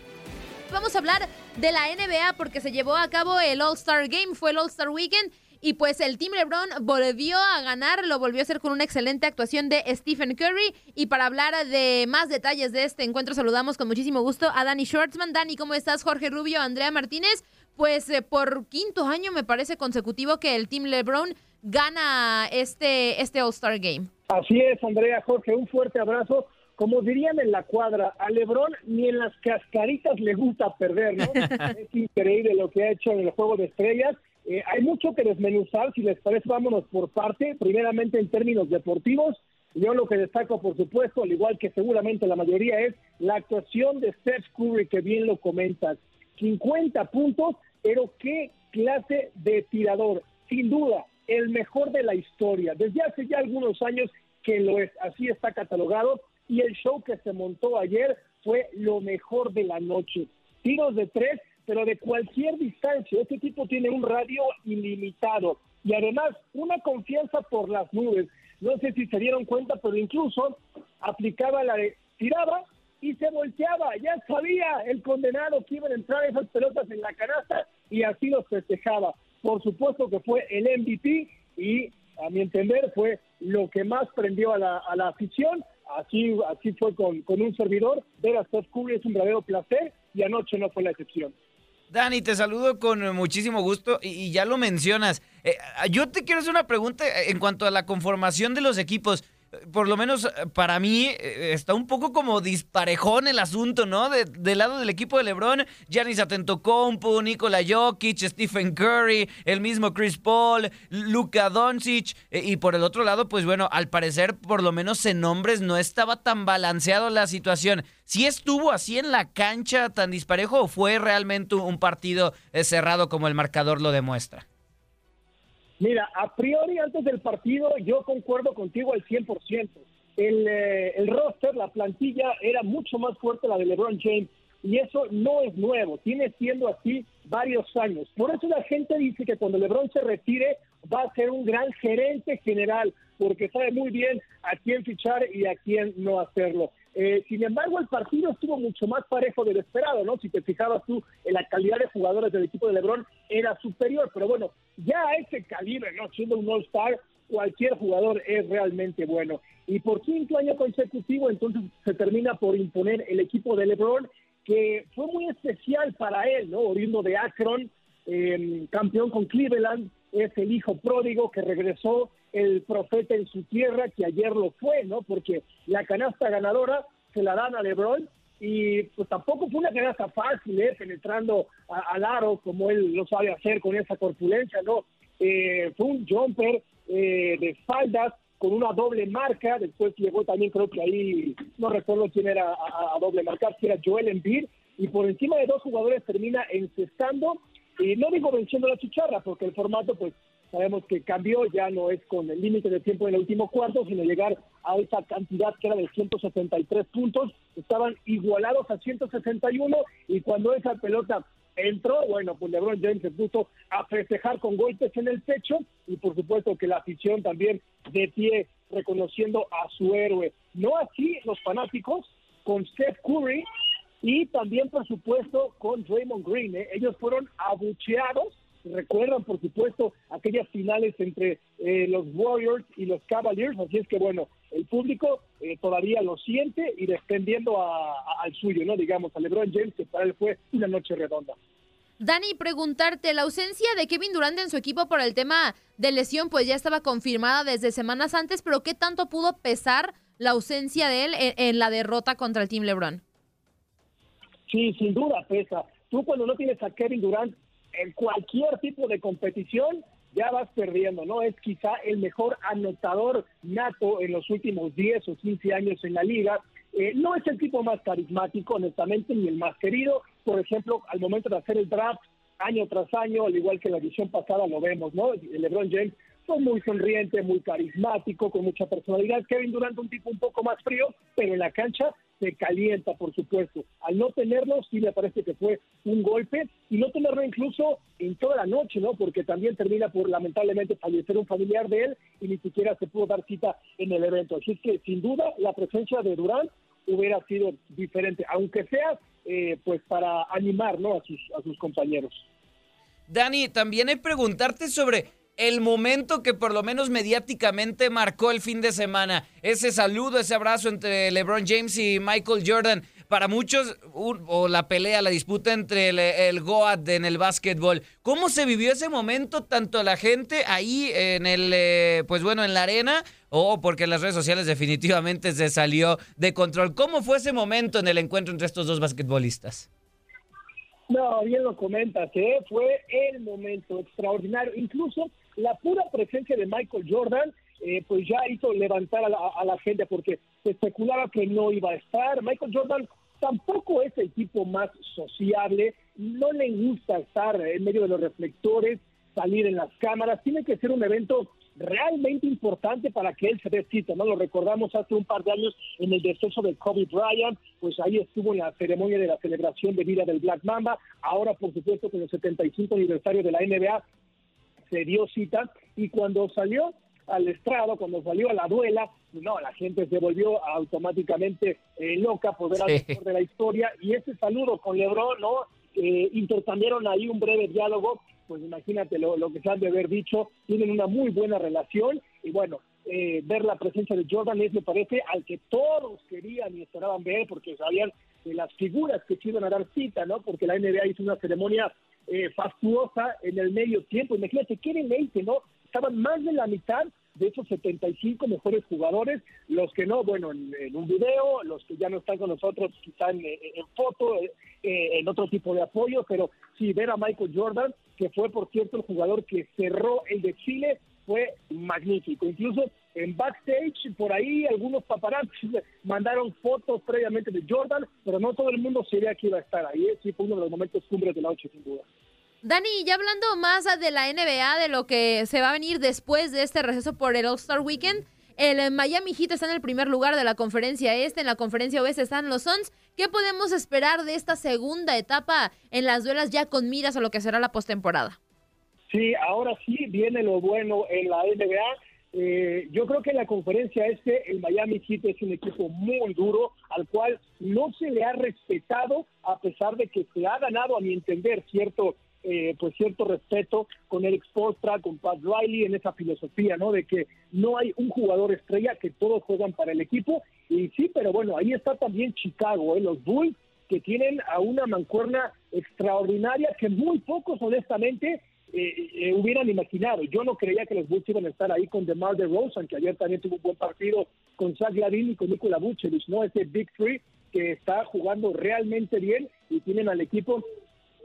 Vamos a hablar de la NBA porque se llevó a cabo el All-Star Game, fue el All-Star Weekend y pues el Team LeBron volvió a ganar, lo volvió a hacer con una excelente actuación de Stephen Curry y para hablar de más detalles de este encuentro saludamos con muchísimo gusto a Dani Schwartzman. Dani, ¿cómo estás? Jorge Rubio, Andrea Martínez. Pues eh, por quinto año me parece consecutivo que el Team LeBron gana este, este All-Star Game. Así es, Andrea, Jorge, un fuerte abrazo. Como dirían en la cuadra, a Lebrón ni en las cascaritas le gusta perder, ¿no? es increíble lo que ha hecho en el Juego de Estrellas. Eh, hay mucho que desmenuzar, si les parece, vámonos por parte. Primeramente en términos deportivos, yo lo que destaco, por supuesto, al igual que seguramente la mayoría, es la actuación de Steph Curry, que bien lo comentas. 50 puntos, pero qué clase de tirador. Sin duda, el mejor de la historia. Desde hace ya algunos años que lo es, así está catalogado. Y el show que se montó ayer fue lo mejor de la noche. Tiros de tres, pero de cualquier distancia. Este tipo tiene un radio ilimitado y además una confianza por las nubes. No sé si se dieron cuenta, pero incluso aplicaba la de tiraba y se volteaba. Ya sabía el condenado que iban a entrar esas pelotas en la canasta y así los festejaba. Por supuesto que fue el MVP y a mi entender fue lo que más prendió a la, a la afición. Así, así fue con, con un servidor. Ver a Steph Curry es un verdadero placer y anoche no fue la excepción. Dani, te saludo con muchísimo gusto y, y ya lo mencionas. Eh, yo te quiero hacer una pregunta en cuanto a la conformación de los equipos. Por lo menos eh, para mí, eh, está un poco como disparejón el asunto, ¿no? De- del lado del equipo de LeBron, Giannis Antetokounmpo, Nikola Jokic, Stephen Curry, el mismo Chris Paul, Luka Doncic, eh, y por el otro lado, pues bueno, al parecer, por lo menos en nombres, no estaba tan balanceado la situación. ¿Sí estuvo así en la cancha tan disparejo o fue realmente un partido cerrado como el marcador lo demuestra? Mira, a priori antes del partido yo concuerdo contigo al 100%. El, eh, el roster, la plantilla era mucho más fuerte la de LeBron James y eso no es nuevo, tiene siendo así varios años. Por eso la gente dice que cuando LeBron se retire va a ser un gran gerente general porque sabe muy bien a quién fichar y a quién no hacerlo. Eh, sin embargo, el partido estuvo mucho más parejo de lo esperado, ¿no? Si te fijabas tú en la calidad de jugadores del equipo de LeBron, era superior, pero bueno, ya a ese calibre, ¿no? Siendo un All-Star, cualquier jugador es realmente bueno. Y por quinto año consecutivo, entonces se termina por imponer el equipo de LeBron, que fue muy especial para él, ¿no? Oriundo de Akron, eh, campeón con Cleveland, es el hijo pródigo que regresó el profeta en su tierra, que ayer lo fue, ¿no? Porque la canasta ganadora se la dan a LeBron y pues tampoco fue una canasta fácil, ¿eh? Penetrando al aro como él lo sabe hacer con esa corpulencia, ¿no? Eh, fue un jumper eh, de espaldas con una doble marca, después llegó también creo que ahí, no recuerdo quién era a doble marcar, si era Joel Embiid, y por encima de dos jugadores termina encestando, y no digo venciendo la chicharra, porque el formato pues sabemos que cambió, ya no es con el límite de tiempo en el último cuarto, sino llegar a esa cantidad que era de 173 puntos, estaban igualados a 161 y cuando esa pelota entró, bueno, pues LeBron James se puso a festejar con golpes en el pecho y por supuesto que la afición también de pie reconociendo a su héroe. No así los fanáticos con Steph Curry y también por supuesto con Draymond Green. ¿eh? Ellos fueron abucheados recuerdan, por supuesto, aquellas finales entre eh, los Warriors y los Cavaliers, así es que bueno, el público eh, todavía lo siente y defendiendo a- a- al suyo, ¿no? Digamos, a LeBron James, que para él fue una noche redonda. Dani, preguntarte, la ausencia de Kevin Durant en su equipo por el tema de lesión, pues ya estaba confirmada desde semanas antes, pero ¿qué tanto pudo pesar la ausencia de él en, en la derrota contra el Team LeBron? Sí, sin duda pesa. Tú cuando no tienes a Kevin Durant en cualquier tipo de competición, ya vas perdiendo, ¿no? Es quizá el mejor anotador nato en los últimos 10 o 15 años en la liga. Eh, no es el tipo más carismático, honestamente, ni el más querido. Por ejemplo, al momento de hacer el draft, año tras año, al igual que la edición pasada, lo vemos, ¿no? El LeBron James fue muy sonriente, muy carismático, con mucha personalidad. Kevin Durant, un tipo un poco más frío, pero en la cancha se calienta, por supuesto. Al no tenerlo, sí me parece que fue un golpe, y no tenerlo incluso en toda la noche, ¿no? Porque también termina por, lamentablemente, fallecer un familiar de él y ni siquiera se pudo dar cita en el evento. Así que, sin duda, la presencia de Durant hubiera sido diferente, aunque sea, eh, pues, para animar, ¿no? A sus, a sus compañeros. Dani, también hay preguntarte sobre el momento que por lo menos mediáticamente marcó el fin de semana. Ese saludo, ese abrazo entre LeBron James y Michael Jordan. Para muchos, o la pelea, la disputa entre el, el Goat en el básquetbol. ¿Cómo se vivió ese momento, tanto la gente ahí en el, eh, pues bueno, en la arena, o porque en las redes sociales definitivamente se salió de control? ¿Cómo fue ese momento en el encuentro entre estos dos basquetbolistas? No, bien lo comentas, ¿eh? fue el momento extraordinario. Incluso la pura presencia de Michael Jordan, eh, pues ya hizo levantar a la, a la gente porque se especulaba que no iba a estar. Michael Jordan tampoco es el tipo más sociable, no le gusta estar en medio de los reflectores, salir en las cámaras, tiene que ser un evento realmente importante para que él se dé ¿no? Lo recordamos hace un par de años en el deceso de Kobe Bryant, pues ahí estuvo en la ceremonia de la celebración de vida del Black Mamba, ahora por supuesto con el 75 aniversario de la NBA se dio cita y cuando salió al estrado, cuando salió a la duela, no, la gente se volvió automáticamente eh, loca por ver al Sí. de la historia y ese saludo con LeBron, ¿no? Eh, intercambiaron ahí un breve diálogo, pues imagínate lo, lo que se han de haber dicho, tienen una muy buena relación y bueno, eh, ver la presencia de Jordan es, me parece, al que todos querían y esperaban ver porque sabían de las figuras que se iban a dar cita, ¿no? Porque la NBA hizo una ceremonia eh, fastuosa en el medio tiempo. Imagínate, Kevin Leite, ¿no? Estaban más de la mitad de esos 75 mejores jugadores, los que no, bueno, en, un video, los que ya no están con nosotros, quizá en, en foto, eh, eh, en otro tipo de apoyo, pero sí ver a Michael Jordan, que fue, por cierto, el jugador que cerró el desfile, fue magnífico. Incluso en backstage, por ahí, algunos paparazzi mandaron fotos previamente de Jordan, pero no todo el mundo sabía que iba a estar ahí. ¿eh? Sí, fue uno de los momentos cumbres de la noche, sin duda. Dani, ya hablando más de la NBA, de lo que se va a venir después de este receso por el All-Star Weekend, el Miami Heat está en el primer lugar de la conferencia este, en la conferencia oeste están los Suns. ¿Qué podemos esperar de esta segunda etapa en las duelas ya con miras a lo que será la postemporada? Sí, ahora sí viene lo bueno en la NBA. Eh, yo creo que la conferencia este, el Miami Heat es un equipo muy duro, al cual no se le ha respetado, a pesar de que se ha ganado, a mi entender, cierto eh, pues cierto respeto con el Expostra, con Pat Riley en esa filosofía, ¿no? De que no hay un jugador estrella, que todos juegan para el equipo. Y sí, pero bueno, ahí está también Chicago, ¿eh? Los Bulls, que tienen a una mancuerna extraordinaria que muy pocos, honestamente, eh, eh, hubieran imaginado. Yo no creía que los Bulls iban a estar ahí con DeMar DeRozan, que ayer también tuvo un buen partido con Zach Lavin y con Nikola Vucevic, ¿no? Ese Big Three que está jugando realmente bien y tienen al equipo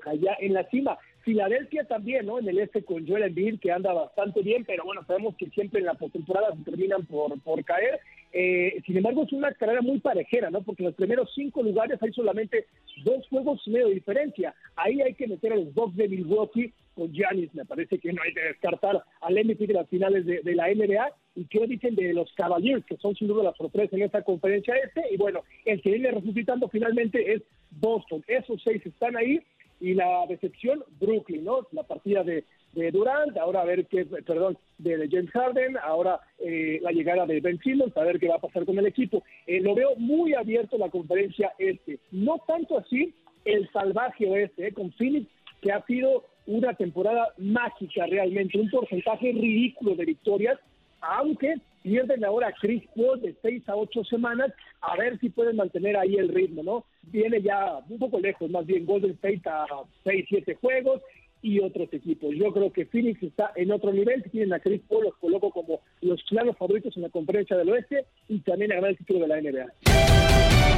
allá en la cima. Filadelfia también, ¿no? En el este con Joel Embiid, que anda bastante bien, pero bueno, sabemos que siempre en la postemporada se terminan por, por caer. Eh, sin embargo, es una carrera muy parejera, ¿no? Porque en los primeros cinco lugares hay solamente dos juegos y medio de diferencia. Ahí hay que meter a los dos de Milwaukee con Giannis. Me parece que no hay que descartar al MVP de las finales de, de la NBA. ¿Y qué dicen de los Cavaliers, que son sin duda la sorpresa en esta conferencia este? Y bueno, el que viene resucitando finalmente es Boston. Esos seis están ahí y la decepción Brooklyn, ¿no? La partida de, de Durant, ahora a ver qué, perdón, de, James Harden, ahora eh, la llegada de Ben Simmons, a ver qué va a pasar con el equipo. Eh, lo veo muy abierto la conferencia este, no tanto así el salvaje oeste, eh, con Phoenix, que ha sido una temporada mágica realmente, un porcentaje ridículo de victorias, aunque pierden ahora Chris Paul de seis a ocho semanas, a ver si pueden mantener ahí el ritmo, ¿no? Viene ya un poco lejos, más bien Golden State a seis, siete juegos y otros equipos. Yo creo que Phoenix está en otro nivel, si tienen a Chris Paul, los coloco como los claros favoritos en la conferencia del oeste y también a ganar el título de la NBA.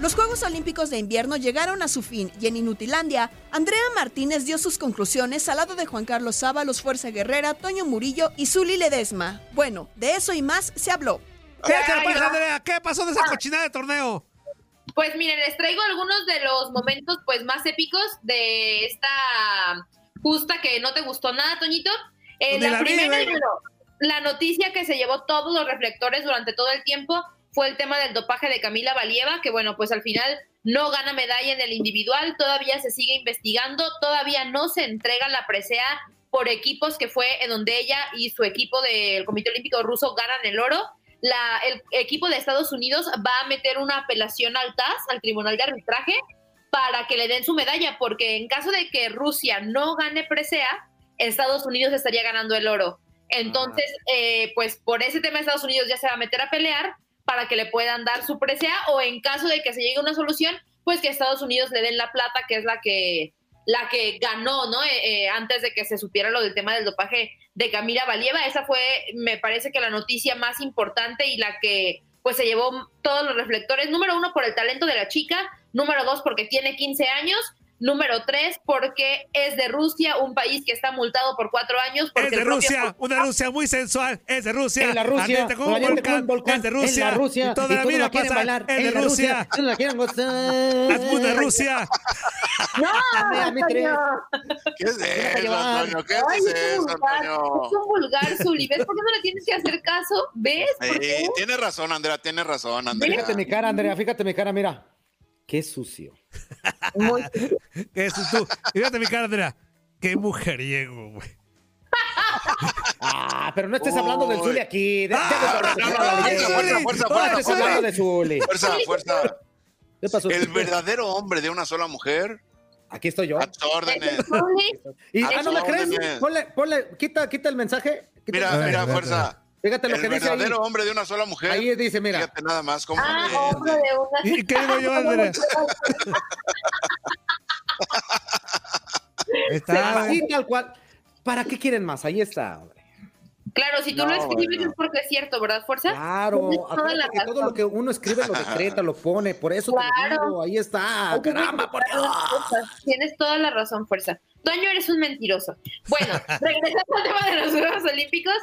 Los Juegos Olímpicos de Invierno llegaron a su fin y en Inutilandia, Andrea Martínez dio sus conclusiones al lado de Juan Carlos Sábalos, Fuerza Guerrera, Toño Murillo y Zuli Ledesma. Bueno, de eso y más se habló. ¿Qué, qué, Andrea? ¿Qué pasó de esa cochinada de torneo? Pues miren, les traigo algunos de los momentos pues más épicos de esta justa que no te gustó nada, Toñito. Eh, la primera, bueno, la noticia que se llevó todos los reflectores durante todo el tiempo fue el tema del dopaje de Camila Valieva, que bueno, pues al final no gana medalla en el individual, todavía se sigue investigando, todavía no se entrega la presea por equipos que fue en donde ella y su equipo del Comité Olímpico Ruso ganan el oro. La, el equipo de Estados Unidos va a meter una apelación al TAS, al Tribunal de Arbitraje, para que le den su medalla, porque en caso de que Rusia no gane presea, Estados Unidos estaría ganando el oro. Entonces, eh, pues por ese tema Estados Unidos ya se va a meter a pelear para que le puedan dar su presea o en caso de que se llegue a una solución, pues que Estados Unidos le den la plata, que es la que la que ganó, ¿no? Eh, eh, antes de que se supiera lo del tema del dopaje de Camila Valieva. Esa fue, me parece que la noticia más importante y la que pues se llevó todos los reflectores. Número uno, por el talento de la chica. Número dos, porque tiene 15 años. Número tres, porque es de Rusia, un país que está multado por cuatro años. Porque Es de propio- Rusia, una Rusia muy sensual. Es de Rusia. En la Rusia, ardiente como un valiente como volcán. un volcán. Es de Rusia. En la Rusia. Y toda y la vida pasa. bailar. Es de en la Rusia. Todos la quieren gozar. De Rusia. Tres. ¿Qué es eso. Antonio? ¿Qué Ay, es es eso, un vulgar, Antonio? es un vulgar, Zuli. ¿Ves por qué no le tienes que hacer caso? ¿Ves? Eh, tienes razón, Andrea, tienes razón, Andrea. Fíjate mi cara, Andrea, fíjate mi cara, mira. Qué sucio. ¿Qué es tú? Fíjate mi cara, Andrea. Qué mujeriego, güey. Ah, pero no estés hablando del Uy. Zuli aquí. De- Ah, no, no, no, fuerza, fuerza, fuerza, No estés fuerza. hablando de Zuli. Fuerza, fuerza. ¿Qué pasó? El verdadero hombre de una sola mujer. Aquí estoy yo. A tus órdenes. Y, A ah, ¿no me crees? Ponle, ponle, quita, quita el mensaje. Quita el Mira, mensaje. mira, fuerza. Fíjate lo El que dice ahí. verdadero hombre de una sola mujer. Ahí dice, mira. Fíjate nada más cómo Ah, hombre de una. ¿Y qué digo yo, Andrea? Está, Así tal cual. ¿Para qué quieren más? Ahí está. hombre. Claro, si tú No, lo escribes bueno. es porque es cierto, ¿verdad, Fuerza? Claro, que todo lo que uno escribe lo decreta, lo pone, por eso te lo Claro. digo, ahí está, caramba, por cosas. Tienes toda la razón, Fuerza. Toño, eres un mentiroso. Bueno, regresando al tema de los Juegos Olímpicos,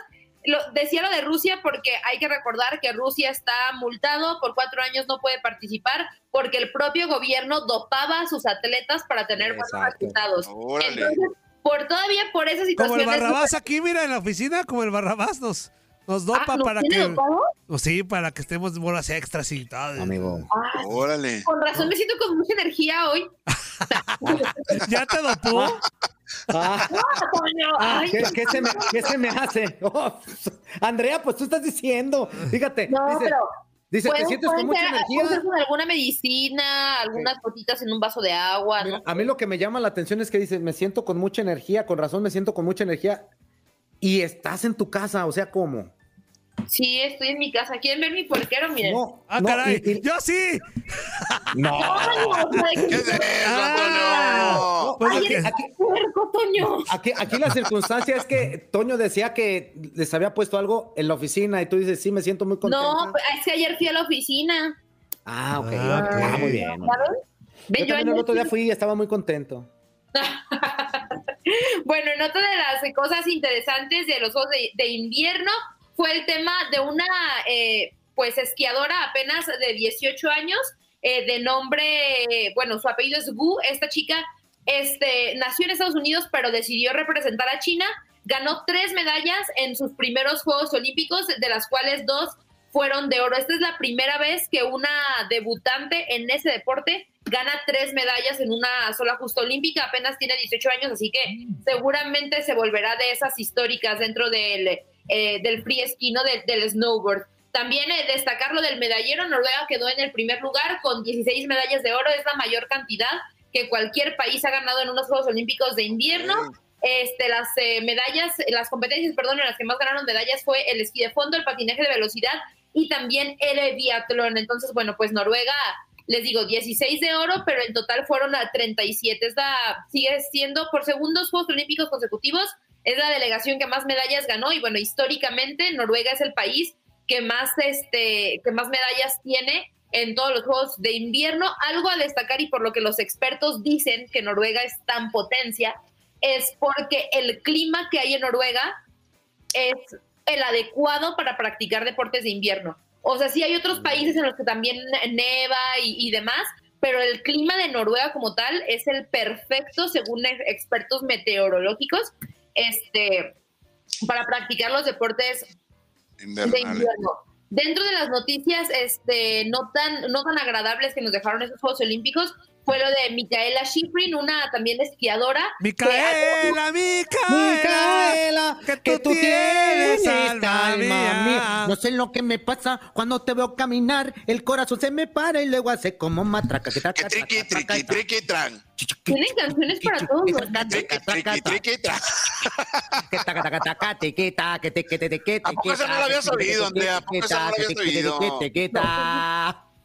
lo, decía lo de Rusia porque hay que recordar que Rusia está multado por cuatro años, no puede participar porque el propio gobierno dopaba a sus atletas para tener buenos Exacto. resultados. Órale. Entonces, por todavía por esa Como situación... el Barrabás aquí, mira, en la oficina, como el Barrabás nos, nos dopa Ah, ¿nos para que. dopado? Pues sí, para que estemos en bolas extras y tal. Amigo. Ah, Órale. con razón me siento con mucha energía hoy. ¿Ya te dopó? Ah, ah, ¿qué, qué se me, qué se me hace? Oh, Andrea, pues tú estás diciendo, fíjate, No, dice, pero dice, ¿te sientes con mucha energía? con alguna medicina, algunas gotitas en un vaso de agua, Mira, ¿no? a mí lo que me llama la atención es que dices, me siento con mucha energía, con razón me siento con mucha energía, y estás en tu casa, o sea, ¿cómo? Sí, estoy en mi casa. ¿Quieren ver mi porquero? Miren. No, Ah, no, caray. y- y- Yo sí. no. ¿Qué es eso, Ah, no, pues Ay, aquí- eres aquí- puerco, Toño. Aquí, aquí la circunstancia es que Toño decía que les había puesto algo en la oficina y tú dices, sí, me siento muy contenta. No, pues, es que ayer fui a la oficina. Ah, ok. Ah, Ah, ok. muy bien. Yo yo el otro día fui- fui y estaba muy contento. Bueno, en otra de las cosas interesantes de los Juegos de, de invierno fue el tema de una eh, pues esquiadora apenas de 18 años, eh, de nombre, bueno, su apellido es Gu, esta chica este, nació en Estados Unidos, pero decidió representar a China, ganó tres medallas en sus primeros Juegos Olímpicos, de las cuales dos fueron de oro. Esta es la primera vez que una debutante en ese deporte gana tres medallas en una sola justa olímpica, apenas tiene 18 años, así que seguramente se volverá de esas históricas dentro del, eh, del free ski, ¿no? Del, del snowboard. También eh, destacar lo del medallero, Noruega quedó en el primer lugar con 16 medallas de oro, es la mayor cantidad que cualquier país ha ganado en unos Juegos Olímpicos de invierno. Este, las eh, medallas, las competencias, perdón, en las que más ganaron medallas fue el esquí de fondo, el patinaje de velocidad y también el biatlón. Entonces, bueno, pues Noruega, les digo, 16 de oro, pero en total fueron a 37. Es la, sigue siendo por segundos Juegos Olímpicos consecutivos, es la delegación que más medallas ganó y bueno, históricamente Noruega es el país que más, este, que más medallas tiene en todos los Juegos de invierno. Algo a destacar y por lo que los expertos dicen que Noruega es tan potencia es porque el clima que hay en Noruega es el adecuado para practicar deportes de invierno. O sea, sí hay otros países en los que también neva y, y demás, pero el clima de Noruega como tal es el perfecto, según ex- expertos meteorológicos, este, para practicar los deportes de invierno. Dentro de las noticias este, no, tan, no tan agradables que nos dejaron esos Juegos Olímpicos fue lo de Micaela Schifrin, una también esquiadora. Micaela, Micaela, que tú tienes alma mía. No sé lo que me pasa cuando te veo caminar, el corazón se me para y luego hace como matraca. Que Que triqui, triqui, triqui, tran. Tienen canciones para todos los Triqui, triqui, triqui, tran. ¿A poco esa no la habías oído, Andrea? ¿A poco esa no la habías oído?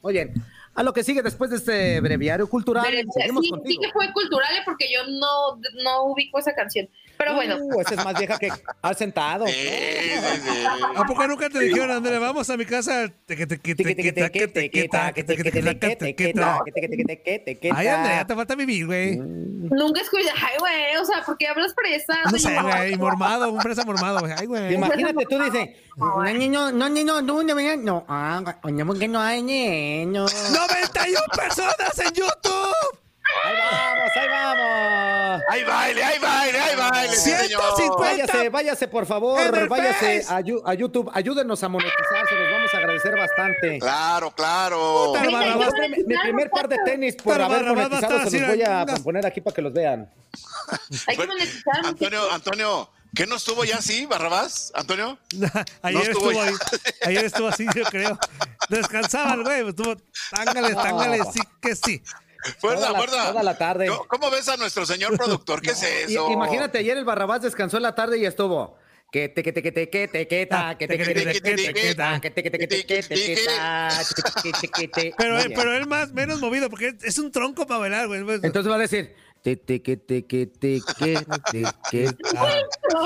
Oye, a lo que sigue después de este breviario cultural, Pero, sí, sí que fue cultural ¿eh? porque yo no, no ubico esa canción. Pero uh, bueno. Uh, esa es más vieja que al sentado. Sí, sí, ¿A poco nunca te dijeron, Andrea, vamos a mi casa? Ay, Andrea, te falta vivir, güey. Nunca escuché, ay, güey, o sea, ¿por qué hablas presa? Ah, no sé, güey, mormado, un presa mormado, güey. Ay, güey. Imagínate, tú dices, no, niño, no, niño, no, no, no, ah, que no hay niños. ¡91 personas en YouTube! Ahí vamos, ahí vamos. ¡Hay baile, hay baile, hay baile! sí, señor! Váyase, váyase, por favor, váyase a, YouTube, ayúdenos a monetizar, se los vamos a agradecer bastante. Claro, claro. Mi primer- mi primer par de tenis por Pero haber Barrabás monetizado se los voy a unas- poner aquí para que los vean. Hay que monetizar. Antonio, Antonio, ¿qué no estuvo ya así, Barrabás? ¿Antonio? Ayer No estuvo estuvo ahí. Ayer estuvo así, yo creo. Descansaba el güey. Estuvo tángale, tángale, sí que sí. Fuerza, Toda la- fuerza. toda la tarde. ¿Cómo- ¿Cómo ves a nuestro señor productor? ¿Qué es eso? Imagínate, ayer el Barrabás descansó en la tarde y estuvo. Que te que te que te que te que te que te que te que te que ta, que te que te que te que te que ta, que te que te que te. Pero, Muy él- bien. pero él más, menos movido, porque es un tronco para bailar, güey. Entonces va a decir, Te, te, que, te, que, te, que, te, que.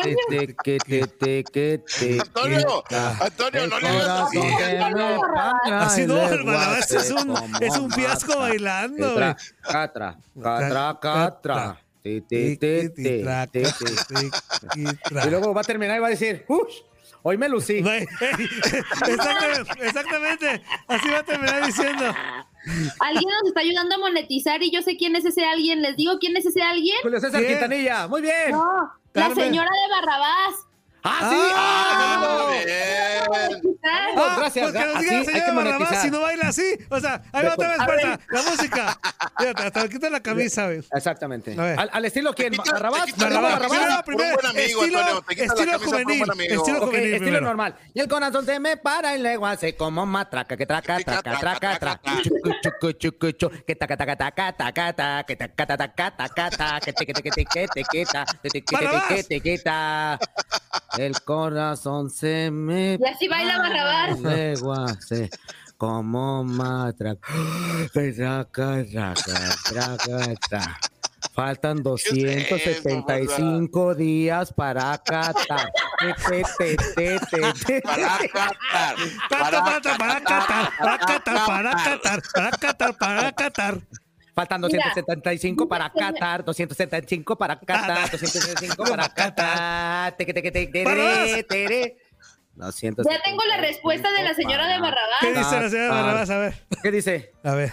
Te, te, que, te, te, que, te, Antonio. Antonio, no le hagas así. Así no, hermano, es un, es un fiasco mata. bailando. güey. Catra, catra, catra, catra. Te, te, te, te, te, te. Y luego va a terminar y va a decir, ¡Ush! Hoy me lucí. Exactamente, exactamente. Así va a terminar diciendo. Alguien nos está ayudando a monetizar y yo sé quién es ese alguien. ¿Les digo quién es ese alguien? Julio César ¿Quién? Quintanilla. Muy bien. No, la señora de Barrabás. ¡Ah, sí! ¡Ah! Ah, gracias. Porque nos Así diga la señora Barrabás si no baila así. O sea, ahí va otra vez. La música. Fíjate, hasta me quita la camisa. Exactamente. Al, al estilo quién? Quita- ¿Barrabás? ¿Barrabás? ¿Barrabás? amigo, Estilo- estilo juvenil, estilo juvenil estilo primero. normal. Y el corazón se me para y luego hace como matraca, que traca, traca, traca, traca. Chucu, chucu, chucu, chu, que taca, taca, taca, taca, taca, que taca, taca, taca, taca, taca, que te, que te, que te, que te que te, que te, Barrabás. que te quita. El corazón se me Y así baila Barrabás. Como matraca, que traca, traca, traca, traca. Faltan 275 días para te. Para cata, para Qatar, para Qatar, para Qatar, para Qatar, para Qatar. Faltan Mira. 275 para Qatar, 275 para Qatar, 275 para Qatar. Te, te, te, te, te, Barrabás. te, Ya tengo la respuesta de la señora de Barrabás. ¿Qué dice la señora Barrabás? A ver. ¿Qué dice? A ver.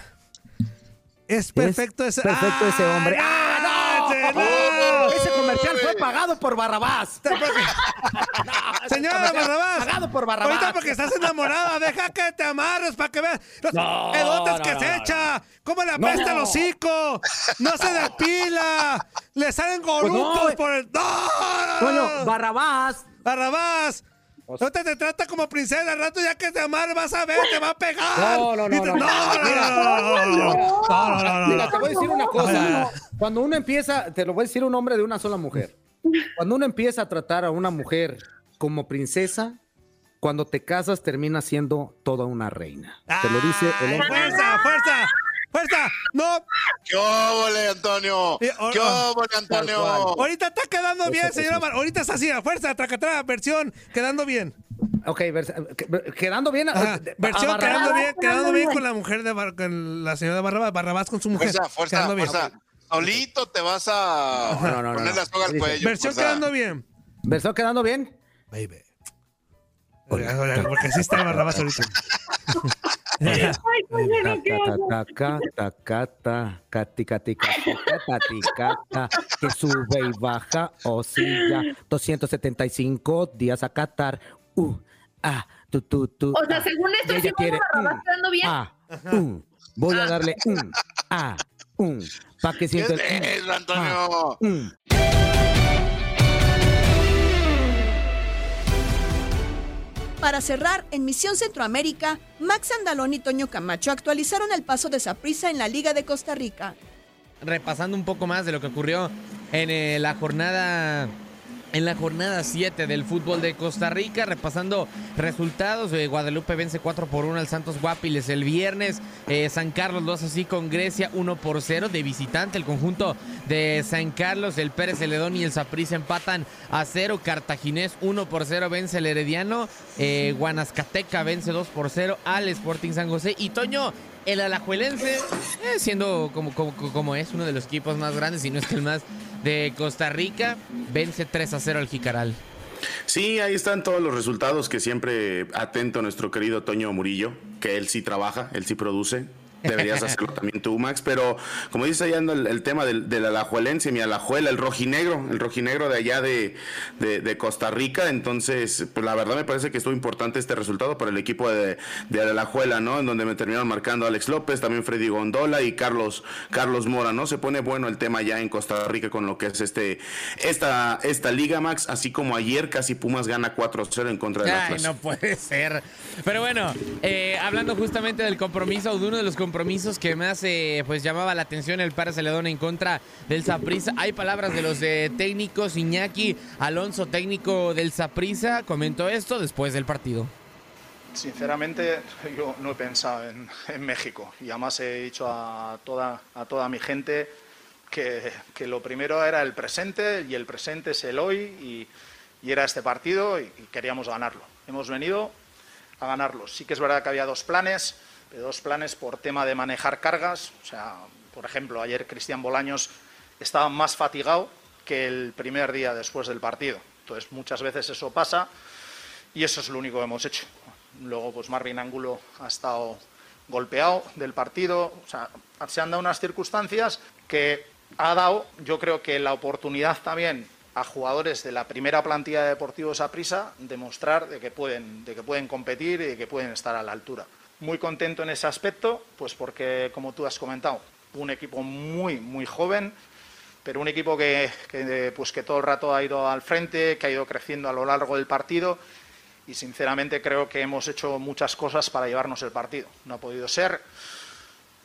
Es perfecto ese. Perfecto ese hombre. ¡Ah, no! ¡Ah, no! Pagado por Barrabás. Señora Barrabás. Pagado por Barrabás. Ahorita porque estás enamorada, deja que te amarres para que veas los No, edotes no, que no, se no. echa, cómo le No. apesta el hocico, no se depila, le salen Pues no. por el. ¡No! Coño, Barrabás. Barrabás. Ahorita te trata como princesa, al rato ya que te amarre vas a ver, te va a pegar. No, no, no, te- no. no, no, Mira. no, no, no, no, no, no, no, no. te voy a decir una cosa. Cuando uno empieza, te lo voy a decir un hombre de una sola mujer. Cuando uno empieza a tratar a una mujer como princesa, cuando te casas termina siendo toda una reina. Te lo dice el hombre. fuerza, fuerza, fuerza. No, ¿Qué óvole, Antonio? ¿Qué óvole, Antonio? ahorita está quedando bien, señora. Mar. Ahorita está así, a fuerza, tracatra, versión, quedando bien. Ok, quedando bien. Ajá, eh, versión quedando bien, quedando bien con la mujer de Bar- con la señora Barrabás, Barrabás con su mujer. Fuerza, fuerza, quedando bien. fuerza. Solito te vas a No, no, no, poner no. la soga al cuello. Versión quedando bien. ¿Versión quedando bien? Baby. Porque sí está Barrabás ahorita. Que sube y baja, oscilla, 275 días a Qatar, uh, ah, tu, tu, tu. O sea, ah. según esto, vamos quiere, a Barrabás quedando bien. ah, voy a darle un, ah, para que ¿Qué es el, eso, mm, Antonio? ah, um. Para cerrar, en Misión Centroamérica, Max Andalón y Toño Camacho actualizaron el paso de Saprissa en la Liga de Costa Rica. repasando un poco más de lo que ocurrió en eh, la jornada en la jornada 7 del fútbol de Costa Rica, repasando resultados. eh, Guadalupe vence 4 por 1 al Santos Guapiles el viernes. eh, San Carlos 2 así con Grecia 1 por 0 de visitante. El conjunto de San Carlos, el Pérez Celedón y el Saprissa empatan a 0. Cartaginés 1 por 0 vence el Herediano. eh, Guanascateca vence 2 por 0 al Sporting San José. Y Toño, el alajuelense, eh, siendo como, como, es uno de los equipos más grandes, y no es que el más de Costa Rica, vence 3 a 0 al Jicaral. Sí, ahí están todos los resultados que siempre atento nuestro querido Toño Murillo, que él sí trabaja, él sí produce. Deberías hacerlo también tú, Max. Pero como dice allá el, el tema del, del alajuelense, mi alajuela, el rojinegro, el rojinegro de allá de, de- de Costa Rica. Entonces, pues la verdad me parece que estuvo importante este resultado para el equipo de, de Alajuela, ¿no? En donde me terminaron marcando Alex López, también Freddy Gondola y Carlos, Carlos Mora, ¿no? Se pone bueno el tema ya en Costa Rica con lo que es este esta, esta liga, Max. Así como ayer casi Pumas gana 4-0 en contra de Ay, Atlas. no puede ser. Pero bueno, eh, hablando justamente del compromiso, de uno de los compromisos que más eh, pues llamaba la atención el Pérez Celedón en contra del Saprissa. Hay palabras de los eh, técnicos. Iñaki Alonso, técnico del Saprissa, comentó esto después del partido. Sinceramente, yo no he pensado en, en México y además he dicho a toda, a toda mi gente que, que lo primero era el presente y el presente es el hoy y, y era este partido y, y queríamos ganarlo. Hemos venido a ganarlo. Sí que es verdad que había dos planes, pero dos planes por tema de manejar cargas. O sea, por ejemplo, ayer Cristian Bolaños estaba más fatigado que el primer día después del partido. Entonces, muchas veces eso pasa y eso es lo único que hemos hecho. Luego, pues Marvin Angulo ha estado golpeado del partido. O sea, se han dado unas circunstancias que ha dado, yo creo que la oportunidad también a jugadores de la primera plantilla de Deportivos Saprissa demostrar de que pueden, de que pueden competir y de que pueden estar a la altura. Muy contento en ese aspecto, pues porque, como tú has comentado, un equipo muy, muy joven, pero un equipo que, pues que todo el rato ha ido al frente, que ha ido creciendo a lo largo del partido y sinceramente creo que hemos hecho muchas cosas para llevarnos el partido. No ha podido ser.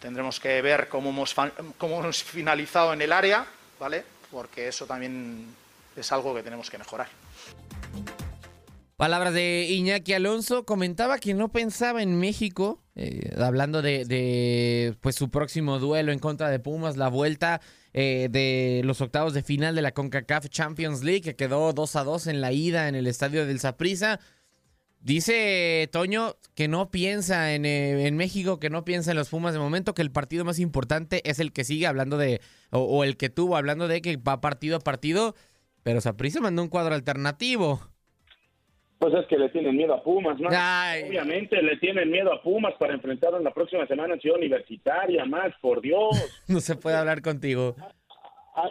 Tendremos que ver cómo hemos, cómo hemos finalizado en el área, ¿vale? Porque eso también es algo que tenemos que mejorar. Palabras de Iñaki Alonso. Comentaba que no pensaba en México, eh, hablando de, pues su próximo duelo en contra de Pumas, la vuelta eh, de los octavos de final de la CONCACAF Champions League, que quedó 2 a 2 en la ida en el estadio del Saprissa. Dice Toño que no piensa en, eh, en, México, que no piensa en los Pumas de momento, que el partido más importante es el que sigue hablando de, o, o el que tuvo, hablando de que va partido a partido, pero Saprissa mandó un cuadro alternativo. Pues es que le tienen miedo a Pumas, ¿no? Ay. Obviamente le tienen miedo a Pumas para enfrentar en la próxima semana en Ciudad Universitaria, Max, por Dios. no se puede hablar contigo.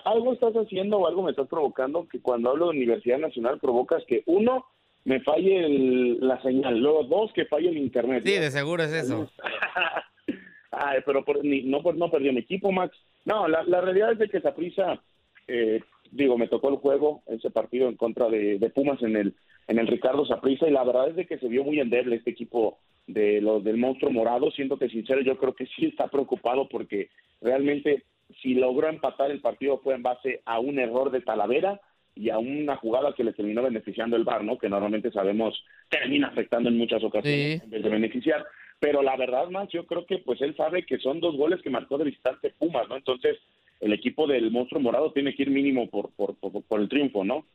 Algo estás haciendo o algo me estás provocando que cuando hablo de Universidad Nacional provocas que uno me falle el, la señal, luego dos que falle el internet. Sí, de seguro es eso. Ay, pero por, ni, no, no perdió mi equipo, Max. No, la, la realidad es de que Saprisa, eh, digo, me tocó el juego, ese partido en contra de, de Pumas en el en el Ricardo Saprissa y la verdad es de que se vio muy endeble este equipo de los del monstruo morado, siéndote sincero, yo creo que sí está preocupado porque realmente si logró empatar el partido fue en base a un error de Talavera y a una jugada que le terminó beneficiando el VAR, ¿no? Que normalmente sabemos termina afectando en muchas ocasiones sí. en vez de beneficiar. Pero la verdad, más yo creo que pues él sabe que son dos goles que marcó de visitante Pumas, ¿no? Entonces el equipo del monstruo morado tiene que ir mínimo por, por, por, por el triunfo, ¿no?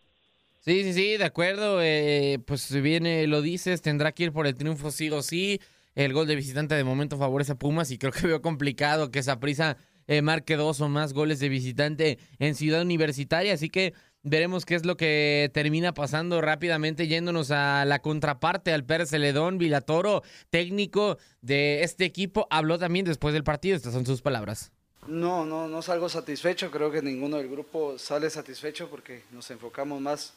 Sí, sí, sí, de acuerdo. Eh, pues si bien lo dices, tendrá que ir por el triunfo sí o sí. El gol de visitante de momento favorece a Pumas y creo que veo complicado que esa prisa eh, marque dos o más goles de visitante en Ciudad Universitaria. Así que veremos qué es lo que termina pasando rápidamente, yéndonos a la contraparte, al Pérez Celedón, Vilatoro, técnico de este equipo, habló también después del partido. Estas son sus palabras. No, no, no salgo satisfecho. Creo que ninguno del grupo sale satisfecho porque nos enfocamos más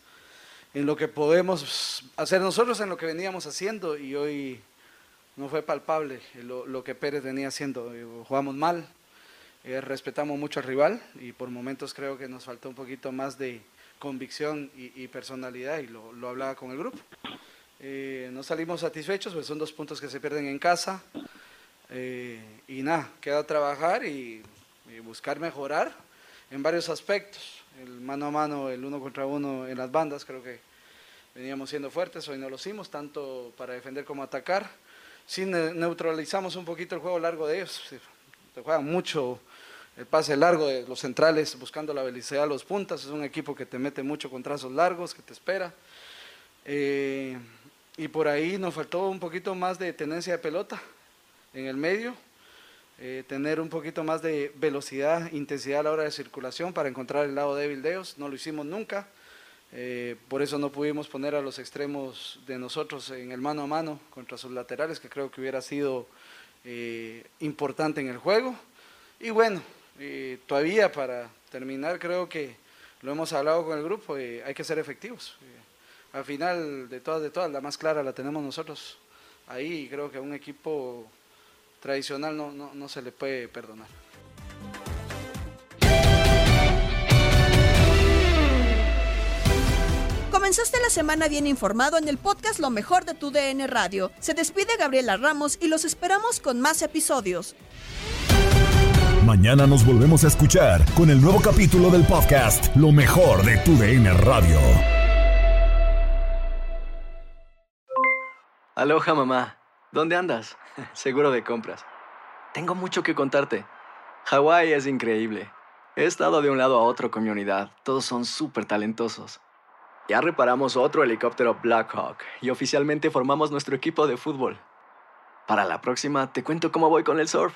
en lo que podemos hacer nosotros, en lo que veníamos haciendo y hoy no fue palpable lo, lo que Pérez venía haciendo. Jugamos mal, eh, respetamos mucho al rival y por momentos creo que nos faltó un poquito más de convicción y, y personalidad y lo, lo, hablaba con el grupo. Eh, no salimos satisfechos, pues son dos puntos que se pierden en casa eh, y nada, queda trabajar y, y buscar mejorar en varios aspectos el mano a mano, el uno contra uno en las bandas, creo que veníamos siendo fuertes, hoy no lo hicimos, tanto para defender como atacar. Sí neutralizamos un poquito el juego largo de ellos, se juegan mucho el pase largo de los centrales buscando la velocidad de los puntas, es un equipo que te mete mucho con trazos largos, que te espera. Eh, y por ahí nos faltó un poquito más de tenencia de pelota en el medio, eh, tener un poquito más de velocidad, intensidad a la hora de circulación para encontrar el lado débil de ellos. No lo hicimos nunca, eh, por eso no pudimos poner a los extremos de nosotros en el mano a mano contra sus laterales, que creo que hubiera sido importante en el juego. Y bueno, eh, todavía para terminar, creo que lo hemos hablado con el grupo, hay que ser efectivos. al final, de todas, de todas, la más clara la tenemos nosotros ahí y creo que a un equipo tradicional no, no, no se le puede perdonar. Comenzaste la semana bien informado en el podcast Lo mejor de tu DN Radio. Se despide Gabriela Ramos y los esperamos con más episodios. Mañana nos volvemos a escuchar con el nuevo capítulo del podcast Lo mejor de tu DN Radio. Aloha mamá, ¿dónde andas? Seguro de compras. Tengo mucho que contarte. Hawái es increíble. He estado de un lado a otro con mi unidad. Todos son súper talentosos. Ya reparamos otro helicóptero Blackhawk y oficialmente formamos nuestro equipo de fútbol. Para la próxima te cuento cómo voy con el surf